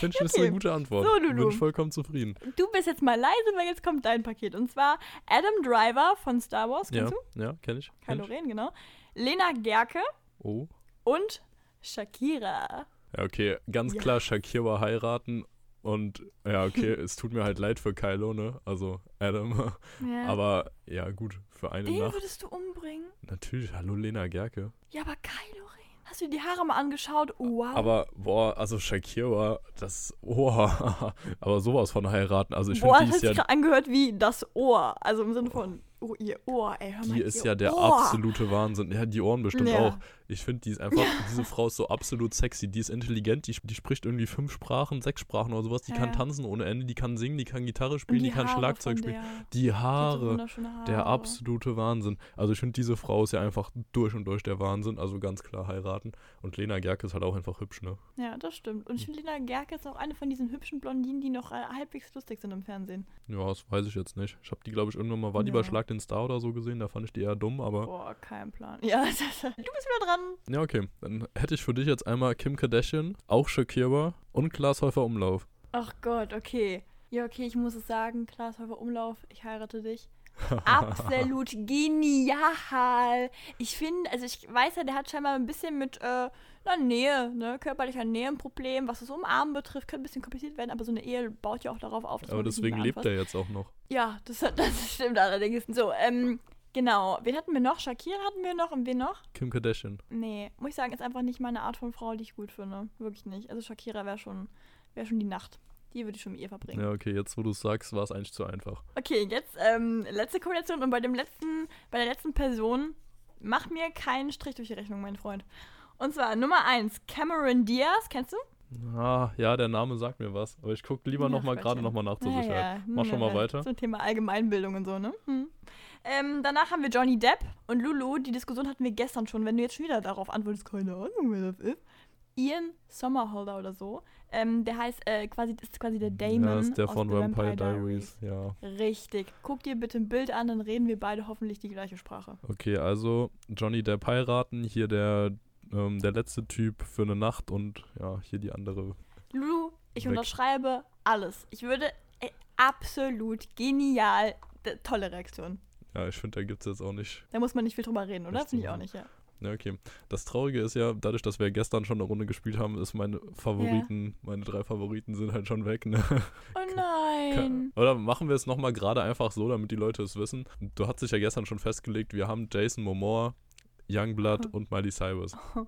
Finde ich, ist okay. eine gute Antwort. So, Lulu. Bin vollkommen zufrieden. Du bist jetzt mal leise, weil jetzt kommt dein Paket. Und zwar Adam Driver von Star Wars, Ja, kennst du? ja, kenne ich. Kenn Kylo ich. Ren, genau. Lena Gerke Oh. Und Shakira. Ja, okay, ganz Ja. klar Shakira heiraten und ja, okay, es tut mir halt leid für Kylo, ne? Also Adam. Ja. Aber ja, gut, für eine Den Nacht. würdest du umbringen? Natürlich, hallo Lena Gerke. Ja, aber Kylo Ren. Hast du dir die Haare mal angeschaut? Wow. Aber, boah, also Shakira, das Ohr, aber sowas von heiraten. Also ich Boah, finde, das die hat ist sich ja, gerade angehört wie das Ohr. Also im Sinne von, oh, ihr Ohr, ey, hör mal. die ist ja der Ohr. absolute Wahnsinn. Ja, die Ohren bestimmt Ja. auch. Ich finde, die ist einfach, diese Frau ist so absolut sexy. Die ist intelligent, die, die spricht irgendwie fünf Sprachen, sechs Sprachen oder sowas. Die kann Ja. tanzen ohne Ende, die kann singen, die kann Gitarre spielen, die, kann Haare Schlagzeug spielen. Die Die so Haare. wunderschöne Haare. Der absolute Wahnsinn. Also ich finde, diese Frau ist ja einfach durch und durch der Wahnsinn. Also ganz klar heiraten. Und Lena Gerke ist halt auch einfach hübsch, ne? Ja, das stimmt. Und ich finde, Lena Gerke ist auch eine von diesen hübschen Blondinen, die noch äh, halbwegs lustig sind im Fernsehen. Ja, das weiß ich jetzt nicht. Ich habe die, glaube ich, irgendwann mal, war die bei. Schlag den Star oder so gesehen. Da fand ich die eher dumm, aber... Boah, kein Plan. Ja, du bist wieder dran. Ja, okay. Dann hätte ich für dich jetzt einmal Kim Kardashian, auch Shakira und Klaas Häufer Umlauf. Ach Gott, okay. Ja, okay, ich muss es sagen. Klaas Häufer Umlauf, ich heirate dich. Absolut genial. Ich finde, also ich weiß ja, der hat scheinbar ein bisschen mit äh, einer Nähe, ne, körperlicher Nähe ein Problem, was das Umarmen betrifft, könnte ein bisschen kompliziert werden, aber so eine Ehe baut ja auch darauf auf, dass Aber man deswegen lebt er jetzt auch noch. Ja, das, das stimmt allerdings. So, ähm, genau. Wen hatten wir noch? Shakira hatten wir noch und wen noch? Kim Kardashian. Nee, muss ich sagen, ist einfach nicht meine Art von Frau, die ich gut finde. Wirklich nicht. Also Shakira wäre schon, wäre schon die Nacht. Die würde ich schon mit ihr verbringen. Ja, okay, jetzt wo du es sagst, war es eigentlich zu einfach. Okay, jetzt ähm, letzte Kombination und bei dem letzten, bei der letzten Person, mach mir keinen Strich durch die Rechnung, mein Freund. Und zwar Nummer 1, Cameron Diaz, kennst du? Ah, ja, der Name sagt mir was. Aber ich gucke lieber Ja, nochmal gerade nochmal nach zur Ja, Sicherheit. ja. Mach schon mal weiter. Zum Thema Allgemeinbildung und so, ne? Hm. Ähm, danach haben wir Johnny Depp und Lulu. Die Diskussion hatten wir gestern schon. Wenn du jetzt schon wieder darauf antwortest, keine Ahnung, wer das ist. Ian Sommerholder oder so. Ähm, der heißt äh, quasi, ist quasi der Damon. ja, ist der aus von The Vampire Diaries. Ja. Richtig. Guck dir bitte ein Bild an, dann reden wir beide hoffentlich die gleiche Sprache. Okay, also Johnny Depp heiraten, hier der, ähm, der letzte Typ für eine Nacht und ja, hier die andere. Lulu, ich Weg. unterschreibe alles. Ich würde äh, absolut genial. Tolle Reaktion. Ja, ich finde, da gibt es jetzt auch nicht. Da muss man nicht viel drüber reden, oder? Finde ich auch ja. nicht, ja. Ja, okay. Das Traurige ist ja, dadurch, dass wir gestern schon eine Runde gespielt haben, ist meine Favoriten, meine drei Favoriten sind halt schon weg, ne? Oh nein. Oder machen wir es nochmal gerade einfach so, damit die Leute es wissen. Du hast dich ja gestern schon festgelegt, wir haben Jason Momoa, Youngblood und Miley Cyrus.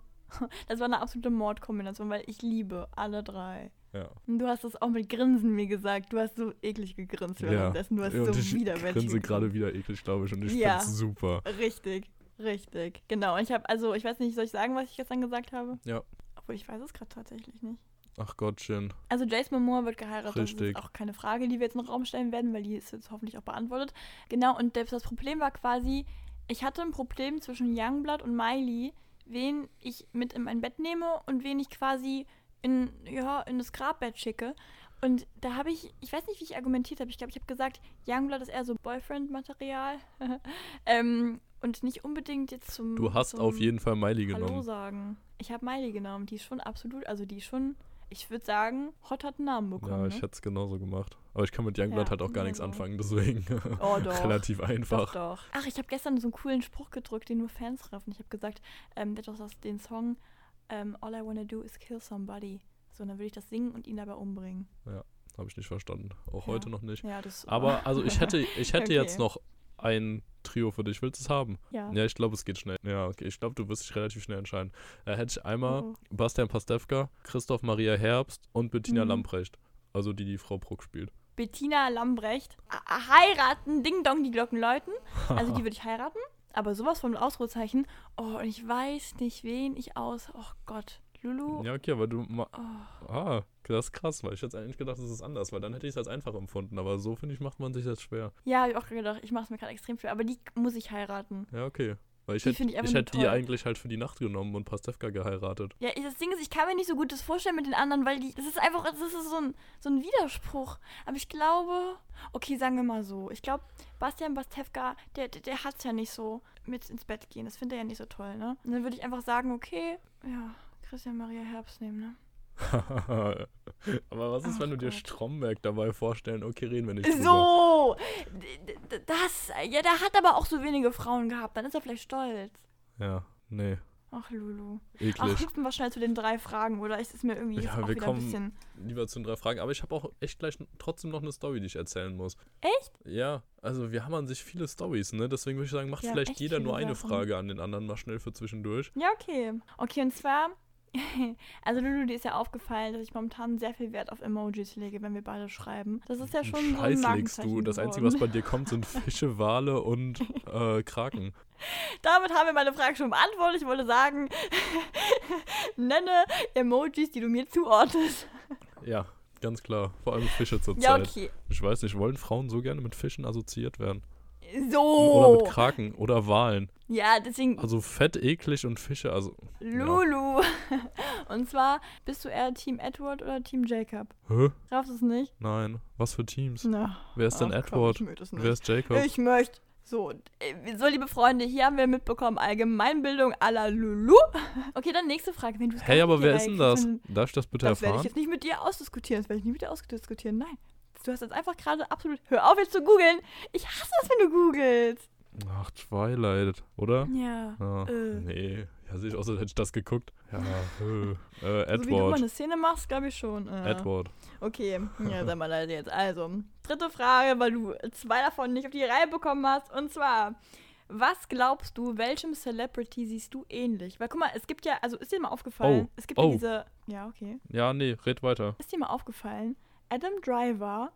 Das war eine absolute Mordkombination, weil ich liebe alle drei. Ja. Und du hast das auch mit Grinsen mir gesagt. Du hast so eklig gegrinst währenddessen. Du hast und so ich widerwärtig grinse gegrinst. gerade wieder eklig, glaube ich, und ich Ja. finde es super. Richtig, richtig. Genau. Und ich habe, also ich weiß nicht, soll ich sagen, was ich gestern gesagt habe? Ja. Obwohl ich weiß es gerade tatsächlich nicht. Ach Gottchen. Also Jason Momoa wird geheiratet. Das Richtig. ist auch keine Frage, die wir jetzt in den Raum stellen werden, weil die ist jetzt hoffentlich auch beantwortet. Genau, und das das Problem war quasi, ich hatte ein Problem zwischen Youngblood und Miley, wen ich mit in mein Bett nehme und wen ich quasi in, ja, in das Grabbett schicke. Und da habe ich, ich weiß nicht, wie ich argumentiert habe. Ich glaube, ich habe gesagt, Youngblood ist eher so Boyfriend-Material. ähm, und nicht unbedingt jetzt zum. Du hast zum auf jeden Fall Miley Hallo genommen. sagen. Ich habe Miley genommen. Die ist schon absolut, also die ist schon, ich würde sagen, Hot hat einen Namen bekommen. Ja, ich ne? hätte es genauso gemacht. Aber ich kann mit Youngblood Ja, halt auch gar nichts also. anfangen, deswegen Oh doch. relativ Doch, einfach. doch. Ach, ich habe gestern so einen coolen Spruch gedrückt, den nur Fans treffen. Ich habe gesagt, ähm, der hat doch aus den Song ähm, All I Wanna Do Is Kill Somebody. So, dann würde ich das singen und ihn dabei umbringen. Habe ich nicht verstanden. Auch Ja. heute noch nicht. Ja, das. Aber also ich hätte, ich hätte Okay. jetzt noch ein Trio für dich. Willst du es haben? Ja. Ja, ich glaube, es geht schnell. Ja, okay. Ich glaube, du wirst dich relativ schnell entscheiden. Da hätte ich einmal Oh. Bastian Pastewka, Christoph Maria Herbst und Bettina Mhm. Lamprecht. Also die, die Frau Bruck spielt. Bettina Lambrecht. A- heiraten, Ding Dong, die Glocken läuten. Also die würde ich heiraten. Aber sowas von Ausrufezeichen. Oh, und ich weiß nicht, wen ich aus. Oh Gott. Lulu. Ja, okay, aber du. Ma Oh. ah, das ist krass, weil ich hätte eigentlich gedacht, das ist anders, weil dann hätte ich es als einfach empfunden. Aber so, finde ich, macht man sich das schwer. Ja, hab ich auch gedacht, ich mache es mir gerade extrem schwer. Aber die muss ich heiraten. Ja, okay. Weil ich Die hätte ich ich hätte die eigentlich halt für die Nacht genommen und Pastewka geheiratet. Ja, das Ding ist, ich kann mir nicht so gut das vorstellen mit den anderen, weil die. Das ist einfach, das ist so ein, so ein Widerspruch. Aber ich glaube. Okay, sagen wir mal so. Ich glaube, Bastian Bastewka, der, der, der hat es ja nicht so mit ins Bett gehen. Das findet er ja nicht so toll, ne? Und dann würde ich einfach sagen, okay, ja, Christian Maria Herbst nehmen, ne? Aber was ist, Ach wenn du dir Gott. Stromberg dabei vorstellen? Okay, reden wir nicht drüber. So! Das. Ja, der hat aber auch so wenige Frauen gehabt. Dann ist er vielleicht stolz. Ja, nee, Ach, Lulu. Ach, eklig. hüpfen wir schnell zu den drei Fragen, oder? Es ist mir irgendwie Ja, auch wir wieder kommen- ein bisschen. Lieber zu den drei Fragen. Aber ich habe auch echt gleich trotzdem noch eine Story, die ich erzählen muss. Echt? Ja, also wir haben an sich viele Stories, ne? Deswegen würde ich sagen, macht Ja, vielleicht jeder nur eine Sachen. Frage an den anderen mal schnell für zwischendurch. Ja, okay. Okay, und zwar, also Lulu, dir ist ja aufgefallen, dass ich momentan sehr viel Wert auf Emojis lege, wenn wir beide schreiben. Das ist ja schon so ein Scheiß legst du. Das Einzige, was bei dir kommt, sind Fische, Wale und äh, Kraken. Damit haben wir meine Frage schon beantwortet. Ich wollte sagen, nenne Emojis, die du mir zuordnest. Ja, ganz klar. Vor allem Fische zurzeit. Ja, okay. Ich weiß nicht, wollen Frauen so gerne mit Fischen assoziiert werden? Oder So. mit Kraken oder Walen. Ja, deswegen, Also fett, eklig und Fische, also. Lulu. Und zwar, bist du eher Team Edward oder Team Jacob? Hä? Raffst du es nicht? Nein. Was für Teams? Na. Wer ist denn komm, Edward? nicht. Wer ist Jacob? Ich möchte. So, äh, so, liebe Freunde, hier haben wir mitbekommen, Allgemeinbildung à la Lulu. Okay, dann nächste Frage. Wenn Hey, aber wer ist denn das? Darf ich das bitte Das werde ich erfahren? jetzt nicht mit dir ausdiskutieren. Das werde ich nicht mit dir ausdiskutieren. Nein. Du hast jetzt einfach gerade absolut. Hör auf jetzt zu googeln. Ich hasse es, wenn du googelst. Ach, Twilight, oder? Ja. Ja, Äh. Nee. Ja, sehe ich aus, als hätte ich das geguckt. Ja, äh, äh, So wie du Edward. eine Szene machst, glaube ich schon. Äh. Edward. Okay, ja, sag mal leider jetzt. Also, dritte Frage, weil du zwei davon nicht auf die Reihe bekommen hast. Und zwar, was glaubst du, welchem Celebrity siehst du ähnlich? Weil guck mal, es gibt ja, also ist dir mal aufgefallen, Oh, es gibt oh. ja diese, ja, okay. Ja, nee, red weiter. Ist dir mal aufgefallen, Adam Driver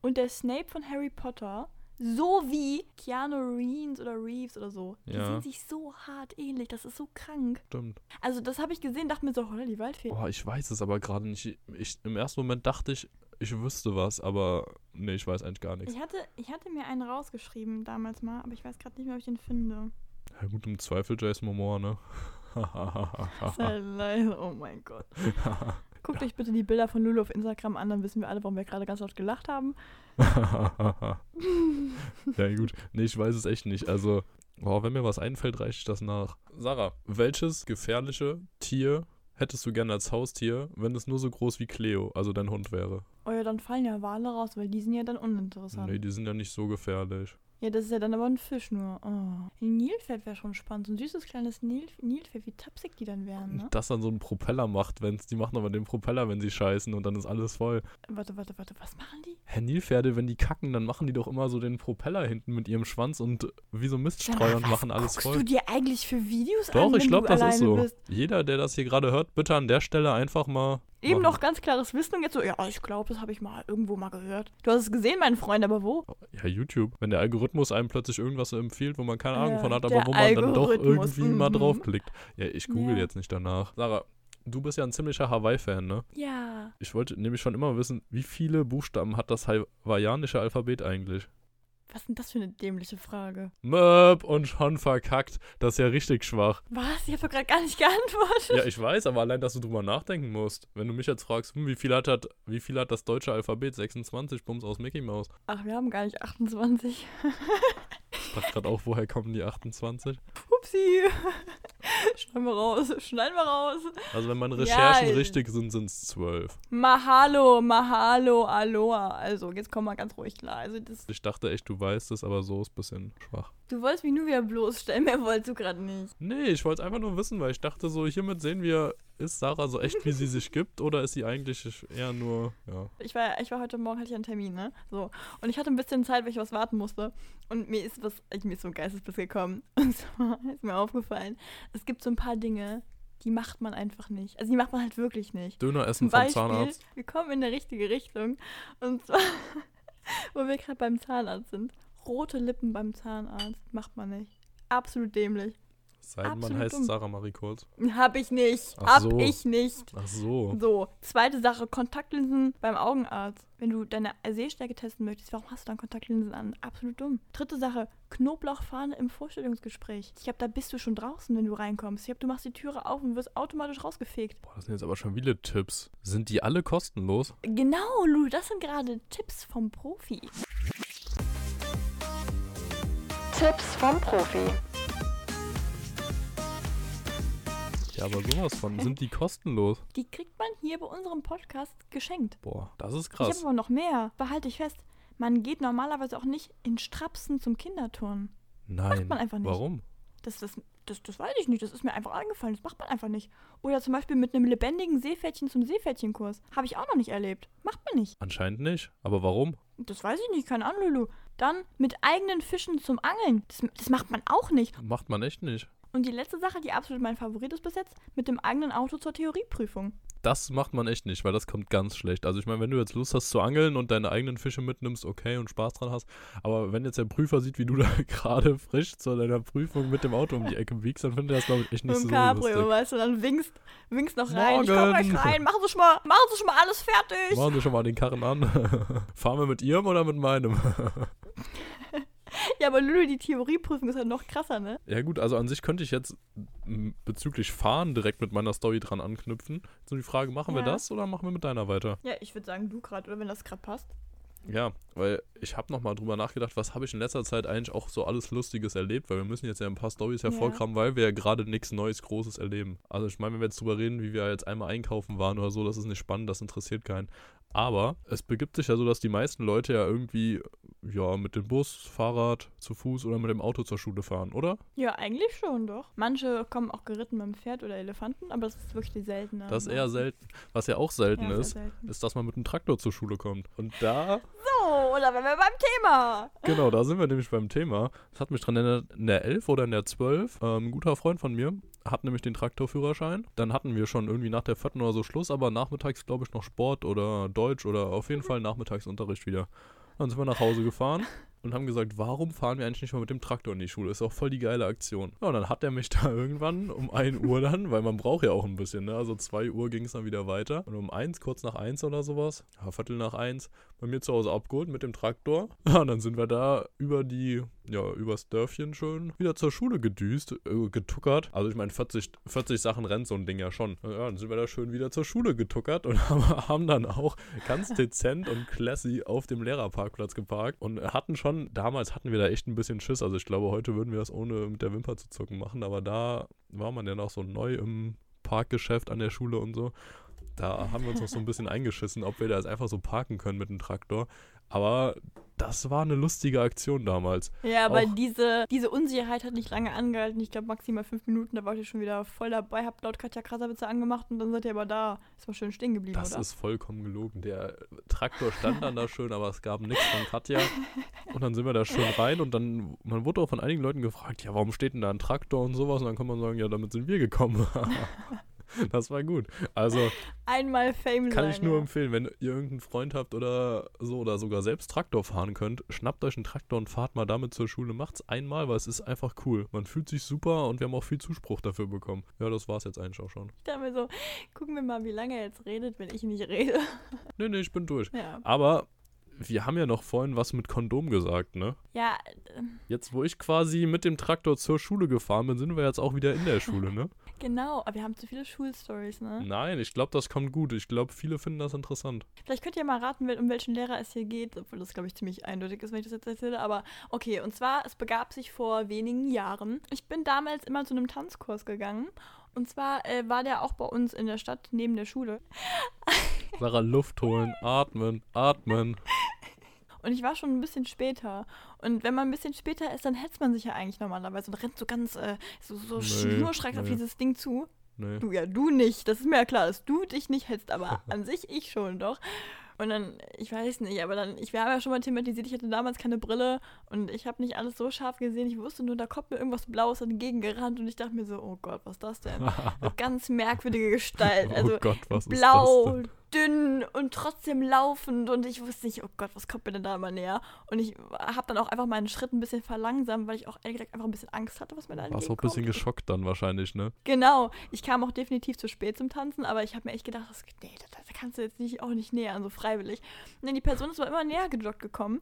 und der Snape von Harry Potter sowie Keanu Reeves oder Reeves oder so, die Ja. sehen sich so hart ähnlich. Das ist so krank. Stimmt. Also, das habe ich gesehen, dachte mir so, holla, die Waldfee. Boah, ich weiß es aber gerade nicht. Ich, Im ersten Moment dachte ich, ich wüsste was, aber nee, ich weiß eigentlich gar nichts. Ich hatte, ich hatte mir einen rausgeschrieben damals mal, aber ich weiß gerade nicht mehr, ob ich den finde. Ja gut, im Zweifel Jason Momoa, ne? Sei leise, oh mein Gott. Guckt euch bitte die Bilder von Lulu auf Instagram an, dann wissen wir alle, warum wir gerade ganz laut gelacht haben. ja, gut. Nee, ich weiß es echt nicht. Also, boah, wenn mir was einfällt, reiche ich das nach. Sarah, welches gefährliche Tier hättest du gerne als Haustier, wenn es nur so groß wie Cleo, also dein Hund wäre? Oh ja, dann fallen ja Wale raus, weil die sind ja dann uninteressant. Nee, die sind ja nicht so gefährlich. Ja, das ist ja dann aber ein Fisch nur. Oh. Ein Nilpferd wäre schon spannend. So ein süßes kleines Nil Nilpferd, wie tapsig die dann wären, ne? Das dann so ein Propeller macht, wenn's, die machen aber den Propeller, wenn sie scheißen und dann ist alles voll. Warte, warte, warte, was machen die? Hä, Nilpferde, wenn die kacken, dann machen die doch immer so den Propeller hinten mit ihrem Schwanz und wie so Miststreuer und machen alles guckst voll. du dir eigentlich für Videos Doch, an, ich wenn glaube, das ist so. bist? Jeder, der das hier gerade hört, bitte an der Stelle einfach mal. Eben noch ganz klares Wissen und jetzt so, ja, ich glaube, das habe ich mal irgendwo mal gehört. Du hast es gesehen, mein Freund, aber wo? Ja, YouTube. Wenn der Algorithmus einem plötzlich irgendwas empfiehlt, wo man keine Ahnung Ja, von hat, aber wo man dann doch irgendwie mal mhm. draufklickt. Ja, ich google Ja. jetzt nicht danach. Sarah, du bist ja ein ziemlicher Hawaii-Fan, ne? Ja. Ich wollte nämlich schon immer wissen, wie viele Buchstaben hat das hawaiianische Alphabet eigentlich? Was ist denn das für eine dämliche Frage? Möp und schon verkackt. Das ist ja richtig schwach. Was? Ich habe doch gerade gar nicht geantwortet. Ja, ich weiß, aber allein, dass du drüber nachdenken musst. Wenn du mich jetzt fragst, hm, wie viel hat, das, wie viel hat das deutsche Alphabet? 26, Bums aus Mickey Mouse. Ach, wir haben gar nicht 28. Ich dachte gerade auch, woher kommen die 28? Upsi. Schneiden wir raus. Schneiden wir raus. Also wenn meine Recherchen Ja, richtig sind, sind es 12. Mahalo, Mahalo, Aloha. Also, jetzt komm mal ganz ruhig klar. Also, das, Ich dachte echt, du weißt es, aber so ist ein bisschen schwach. Du wolltest mich nur wieder bloßstellen. Mehr wolltest du gerade nicht. Nee, ich wollte es einfach nur wissen, weil ich dachte so, hiermit sehen wir, ist Sarah so echt, wie sie sich gibt, oder ist sie eigentlich eher nur, ja. Ich war, ich war heute Morgen, hatte ich einen Termin, ne? So. Und ich hatte ein bisschen Zeit, weil ich was warten musste. Und mir ist was, ich, mir ist so ein Geistesblitz gekommen. Und zwar ist mir aufgefallen, es gibt so ein paar Dinge, die macht man einfach nicht. Also die macht man halt wirklich nicht. Döner Zum essen vom Beispiel, Zahnarzt. wir kommen in der richtige Richtung. Und zwar, wo wir gerade beim Zahnarzt sind. Rote Lippen beim Zahnarzt macht man nicht. Absolut dämlich. Seidenmann absolut heißt dumm. Sarah Marie Kurz. Hab ich nicht. Ach Hab so. ich nicht. Ach so. So, zweite Sache, Kontaktlinsen beim Augenarzt. Wenn du deine Sehstärke testen möchtest, warum hast du dann Kontaktlinsen an? Absolut dumm. Dritte Sache, Knoblauchfahne im Vorstellungsgespräch. Ich glaube, da bist du schon draußen, wenn du reinkommst. Ich glaube, du machst die Türe auf und wirst automatisch rausgefegt. Boah, das sind jetzt aber schon viele Tipps. Sind die alle kostenlos? Genau, Lu, das sind gerade Tipps vom Profi. Tipps vom Profi. Ja, aber sowas von. Sind die kostenlos? Die kriegt man hier bei unserem Podcast geschenkt. Boah, das ist Ich habe krass. aber noch mehr. Behalte ich fest. Man geht normalerweise auch nicht in Strapsen zum Kinderturnen. Nein. man einfach nicht. Warum? Das, das, das, das weiß ich nicht. Das ist mir einfach eingefallen. Das macht man einfach nicht. Oder zum Beispiel mit einem lebendigen Seepferdchen zum Seepferdchenkurs. Habe ich auch noch nicht erlebt. Macht man nicht. Anscheinend nicht. Aber warum? Das weiß ich nicht. Keine Ahnung, Lulu. Dann mit eigenen Fischen zum Angeln. Das, das macht man auch nicht. Macht man echt nicht. Und die letzte Sache, die absolut mein Favorit ist bis jetzt, mit dem eigenen Auto zur Theorieprüfung. Das macht man echt nicht, weil das kommt ganz schlecht. Also ich meine, wenn du jetzt Lust hast zu angeln und deine eigenen Fische mitnimmst, okay, und Spaß dran hast, aber wenn jetzt der Prüfer sieht, wie du da gerade frisch zu deiner Prüfung mit dem Auto um die Ecke biegst, dann findet er das, glaube ich, echt nicht so Cabrio, lustig. weißt du, dann winkst, winkst noch rein. Ich komm Morgen. gleich rein. Machen Sie schon mal, machen Sie schon mal alles fertig. Machen Sie schon mal den Karren an. Fahren wir mit Ihrem oder mit meinem? Ja, aber Lulu, die Theorieprüfung ist ja noch krasser, ne? ja gut, also an sich könnte ich jetzt bezüglich Fahren direkt mit meiner Story dran anknüpfen. So die Frage, machen wir Ja. das oder machen wir mit deiner weiter? Ja, ich würde sagen, du gerade, oder wenn das gerade passt. Ja, weil ich habe nochmal drüber nachgedacht, was habe ich in letzter Zeit eigentlich auch so alles Lustiges erlebt, weil wir müssen jetzt ja ein paar Stories Ja. hervorkramen, weil wir ja gerade nichts Neues, Großes erleben. Also ich meine, wenn wir jetzt drüber reden, wie wir jetzt einmal einkaufen waren oder so, das ist nicht spannend, das interessiert keinen. Aber es begibt sich ja so, dass die meisten Leute ja irgendwie ja mit dem Bus, Fahrrad, zu Fuß oder mit dem Auto zur Schule fahren, oder? Ja, eigentlich schon, doch. Manche kommen auch geritten mit dem Pferd oder Elefanten, aber das ist wirklich die seltene. Das ist eher selten. Was ja auch selten Ja, ist, selten. ist, dass man mit dem Traktor zur Schule kommt. Und da So, oder wenn wir beim Thema. Genau, da sind wir nämlich beim Thema. Das hat mich dran erinnert, in der 11 oder in der 12, ähm, ein guter Freund von mir hat nämlich den Traktorführerschein. Dann hatten wir schon irgendwie nach der vierten oder so Schluss, aber nachmittags, glaube ich, noch Sport oder Deutsch oder auf jeden Fall Nachmittagsunterricht wieder. Dann sind wir nach Hause gefahren und haben gesagt, warum fahren wir eigentlich nicht mal mit dem Traktor in die Schule? Ist auch voll die geile Aktion. Ja, und dann hat er mich da irgendwann um 1 Uhr dann, weil man braucht ja auch ein bisschen, ne? Also 2 Uhr ging es dann wieder weiter. Und um 1, kurz nach 1 oder sowas, ja, Viertel nach 1, bei mir zu Hause abgeholt mit dem Traktor. Ja, und dann sind wir da über die ja, übers Dörfchen schön wieder zur Schule gedüst, äh, getuckert. Also ich meine, 40, 40 Sachen rennt so ein Ding ja schon. Ja, dann sind wir da schön wieder zur Schule getuckert und haben dann auch ganz dezent und classy auf dem Lehrerparkplatz geparkt und hatten schon, damals hatten wir da echt ein bisschen Schiss. Also ich glaube, heute würden wir das ohne mit der Wimper zu zucken machen, aber da war man ja noch so neu im Parkgeschäft an der Schule und so. Da haben wir uns noch so ein bisschen eingeschissen, ob wir da jetzt einfach so parken können mit dem Traktor. Aber das war eine lustige Aktion damals. Ja, aber Auch- diese, diese Unsicherheit hat nicht lange angehalten. Ich glaube maximal fünf Minuten, da wart ihr schon wieder voll dabei, habt laut Katja Krasavitze angemacht und dann seid ihr aber da. Ist mal schön stehen geblieben, Das oder? ist vollkommen gelogen. Der Traktor stand dann da schön, aber es gab nichts von Katja. Und dann sind wir da schön rein und dann, man wurde auch von einigen Leuten gefragt, ja, warum steht denn da ein Traktor und sowas? Und dann kann man sagen, ja, damit sind wir gekommen. das war gut. Also Einmal Fame kann sein, ich nur ja. empfehlen, wenn ihr irgendeinen Freund habt oder so oder sogar selbst Traktor fahren könnt, schnappt euch einen Traktor und fahrt mal damit zur Schule. Macht's einmal, weil es ist einfach cool. Man fühlt sich super und wir haben auch viel Zuspruch dafür bekommen. Ja, das war's jetzt eigentlich auch schon. Ich dachte mir so, gucken wir mal, wie lange er jetzt redet, wenn ich nicht rede. Nee, nee, ich bin durch. Ja, Aber wir haben ja noch vorhin was mit Kondom gesagt, ne? ja äh, Jetzt, wo ich quasi mit dem Traktor zur Schule gefahren bin, sind wir jetzt auch wieder in der Schule, ne? Genau. Aber wir haben zu viele Schulstories, ne? Nein, ich glaube, das kommt gut. Ich glaube, viele finden das interessant. Vielleicht könnt ihr mal raten, um welchen Lehrer es hier geht, obwohl das, glaube ich, ziemlich eindeutig ist, wenn ich das jetzt erzähle. Aber okay, und zwar, es begab sich vor wenigen Jahren. Ich bin damals immer zu einem Tanzkurs gegangen. Und zwar äh, war der auch bei uns in der Stadt neben der Schule. Sarah, Luft holen, atmen, atmen. Und ich war schon ein bisschen später. Und wenn man ein bisschen später ist, dann hetzt man sich ja eigentlich normalerweise und rennt so ganz, äh, so, so Nee, schnurstracks auf nee. dieses Ding zu. Nee. Du, ja, du nicht. Das ist mir ja klar, dass du dich nicht hetzt, aber an sich ich schon doch. Und dann, ich weiß nicht, aber dann, ich wir haben ja schon mal thematisiert, ich hatte damals keine Brille und ich habe nicht alles so scharf gesehen. Ich wusste nur, da kommt mir irgendwas Blaues entgegengerannt und ich dachte mir so, oh Gott, was ist das denn? Eine ganz merkwürdige Gestalt. Also oh Gott, was ist blau, das denn? Dünn und trotzdem laufend und ich wusste nicht, oh Gott, was kommt mir denn da immer näher? Und ich habe dann auch einfach meinen Schritt ein bisschen verlangsamt, weil ich auch ehrlich gesagt einfach ein bisschen Angst hatte, was mir da Warst auch ein bisschen geschockt dann wahrscheinlich, ne? Genau, ich kam auch definitiv zu spät zum Tanzen, aber ich habe mir echt gedacht, das, nee, da, kannst du jetzt nicht, auch nicht nähern, so freiwillig. Und dann die Person ist aber immer näher gejoggt gekommen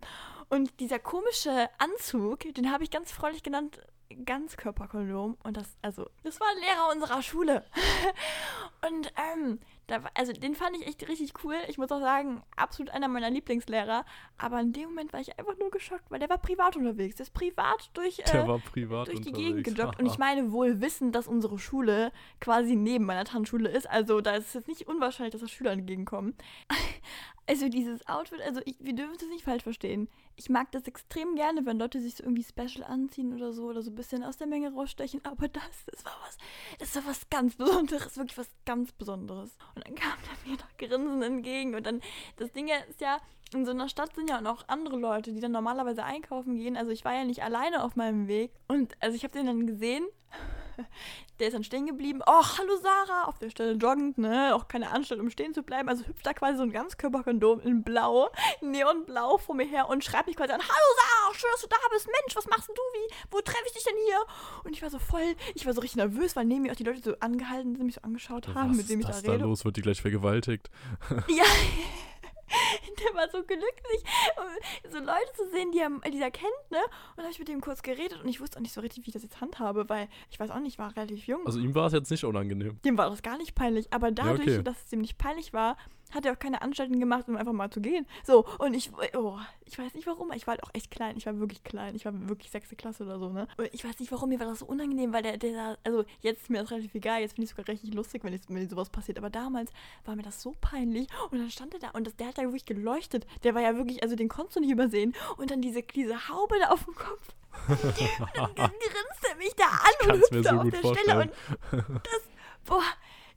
und dieser komische Anzug, den habe ich ganz freundlich genannt, Ganzkörperkondom und das, also, das war ein Lehrer unserer Schule. und, ähm, da, also den fand ich echt richtig cool. Ich muss auch sagen, absolut einer meiner Lieblingslehrer. Aber in dem Moment war ich einfach nur geschockt, weil der war privat unterwegs. Der ist privat durch, äh, privat durch die. Gegend gejoggt. Und ich meine wohl wissend, dass unsere Schule quasi neben meiner Tanzschule ist. Also da ist es jetzt nicht unwahrscheinlich, dass da Schüler entgegenkommen. Also dieses Outfit, also ich, wir dürfen es nicht falsch verstehen. Ich mag das extrem gerne, wenn Leute sich so irgendwie special anziehen oder so oder so ein bisschen aus der Menge rausstechen. Aber das, das war was, das war was ganz Besonderes, wirklich was ganz Besonderes. Und dann kam er mir noch grinsend entgegen. Und dann, das Ding ist ja, in so einer Stadt sind ja auch noch andere Leute, die dann normalerweise einkaufen gehen. Also ich war ja nicht alleine auf meinem Weg. Und also ich habe den dann gesehen. Der ist dann stehen geblieben. Oh, hallo Sarah, auf der Stelle joggend, ne? Auch keine Anstalt, um stehen zu bleiben. Also hüpft da quasi so ein Ganzkörperkondom in Blau, Neonblau vor mir her und schreibt mich quasi an: Hallo Sarah, schön, dass du da bist. Mensch, was machst denn du? Wie, wo treffe ich dich denn hier? Und ich war so voll, ich war so richtig nervös, weil neben mir auch die Leute so angehalten sind, mich so angeschaut haben, Was mit dem ich ist da das da rede. los? Wird die gleich vergewaltigt? Ja. Der war so glücklich, um so Leute zu sehen, die er, die er kennt, ne? Und dann habe ich mit dem kurz geredet und ich wusste auch nicht so richtig, wie ich das jetzt handhabe, weil ich weiß auch nicht, ich war relativ jung. Also ihm war es jetzt nicht unangenehm. dem war das gar nicht peinlich, aber dadurch, okay. dass es ihm nicht peinlich war, hat er auch keine Anstalten gemacht, um einfach mal zu gehen. So, und ich, oh, ich weiß nicht warum, ich war halt auch echt klein, ich war wirklich klein, ich war wirklich sechste Klasse oder so, ne? Und ich weiß nicht warum, mir war das so unangenehm, weil der, der, also jetzt ist mir das relativ egal, jetzt finde ich es sogar richtig lustig, wenn, ich, wenn sowas passiert, aber damals war mir das so peinlich und dann stand er da und das, der hat da wirklich geleuchtet, der war ja wirklich, also den konntest du nicht übersehen und dann diese, diese Haube da auf dem Kopf. und dann grinst er mich da an und hüpfte so auf der Stelle vorstellen. und das, boah,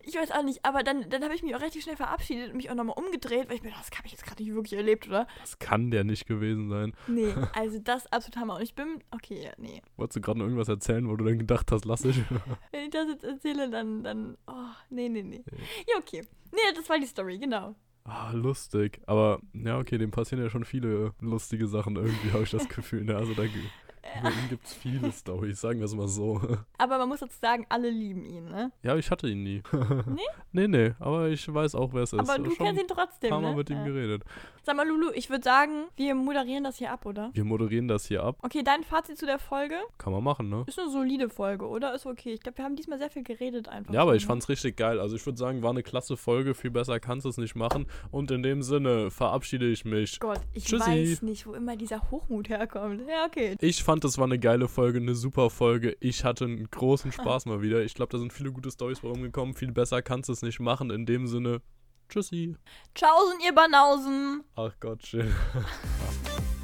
ich weiß auch nicht, aber dann, dann habe ich mich auch relativ schnell verabschiedet und mich auch nochmal umgedreht, weil ich mir dachte, das habe ich jetzt gerade nicht wirklich erlebt, oder? Das kann der nicht gewesen sein. Nee, also das absolut Hammer. Und ich bin, okay, ja, nee. Wolltest du gerade noch irgendwas erzählen, wo du dann gedacht hast, lass ich? Wenn ich das jetzt erzähle, dann, dann, oh, nee, nee, nee. Ja, okay. Nee, das war die Story, genau. Ah, lustig. Aber, ja, okay, dem passieren ja schon viele lustige Sachen irgendwie, habe ich das Gefühl. Ne? Also da, Über ihn gibt es viele Storys, sagen wir es mal so. Aber man muss dazu sagen, alle lieben ihn, ne? Ja, ich hatte ihn nie. Nee? nee, nee, aber ich weiß auch, wer es ist. Aber du Schon kennst ihn trotzdem, paar Mal ne? mit ihm Ja. geredet. Sag mal, Lulu, ich würde sagen, wir moderieren das hier ab, oder? Wir moderieren das hier ab. Okay, dein Fazit zu der Folge? Kann man machen, ne? Ist eine solide Folge, oder? Ist okay. Ich glaube, wir haben diesmal sehr viel geredet einfach. Ja, aber ich ne? fand's richtig geil. Also ich würde sagen, war eine klasse Folge. Viel besser kannst du es nicht machen. Und in dem Sinne verabschiede ich mich. Gott, ich Tschüssi. weiß nicht, wo immer dieser Hochmut herkommt. Ja, okay. Ich fand, es war eine geile Folge, eine super Folge. Ich hatte einen großen Spaß mal wieder. Ich glaube, da sind viele gute Storys rumgekommen. Viel besser kannst du es nicht machen. In dem Sinne, tschüssi. Tschaußen, ihr Banausen. Ach Gott, chill.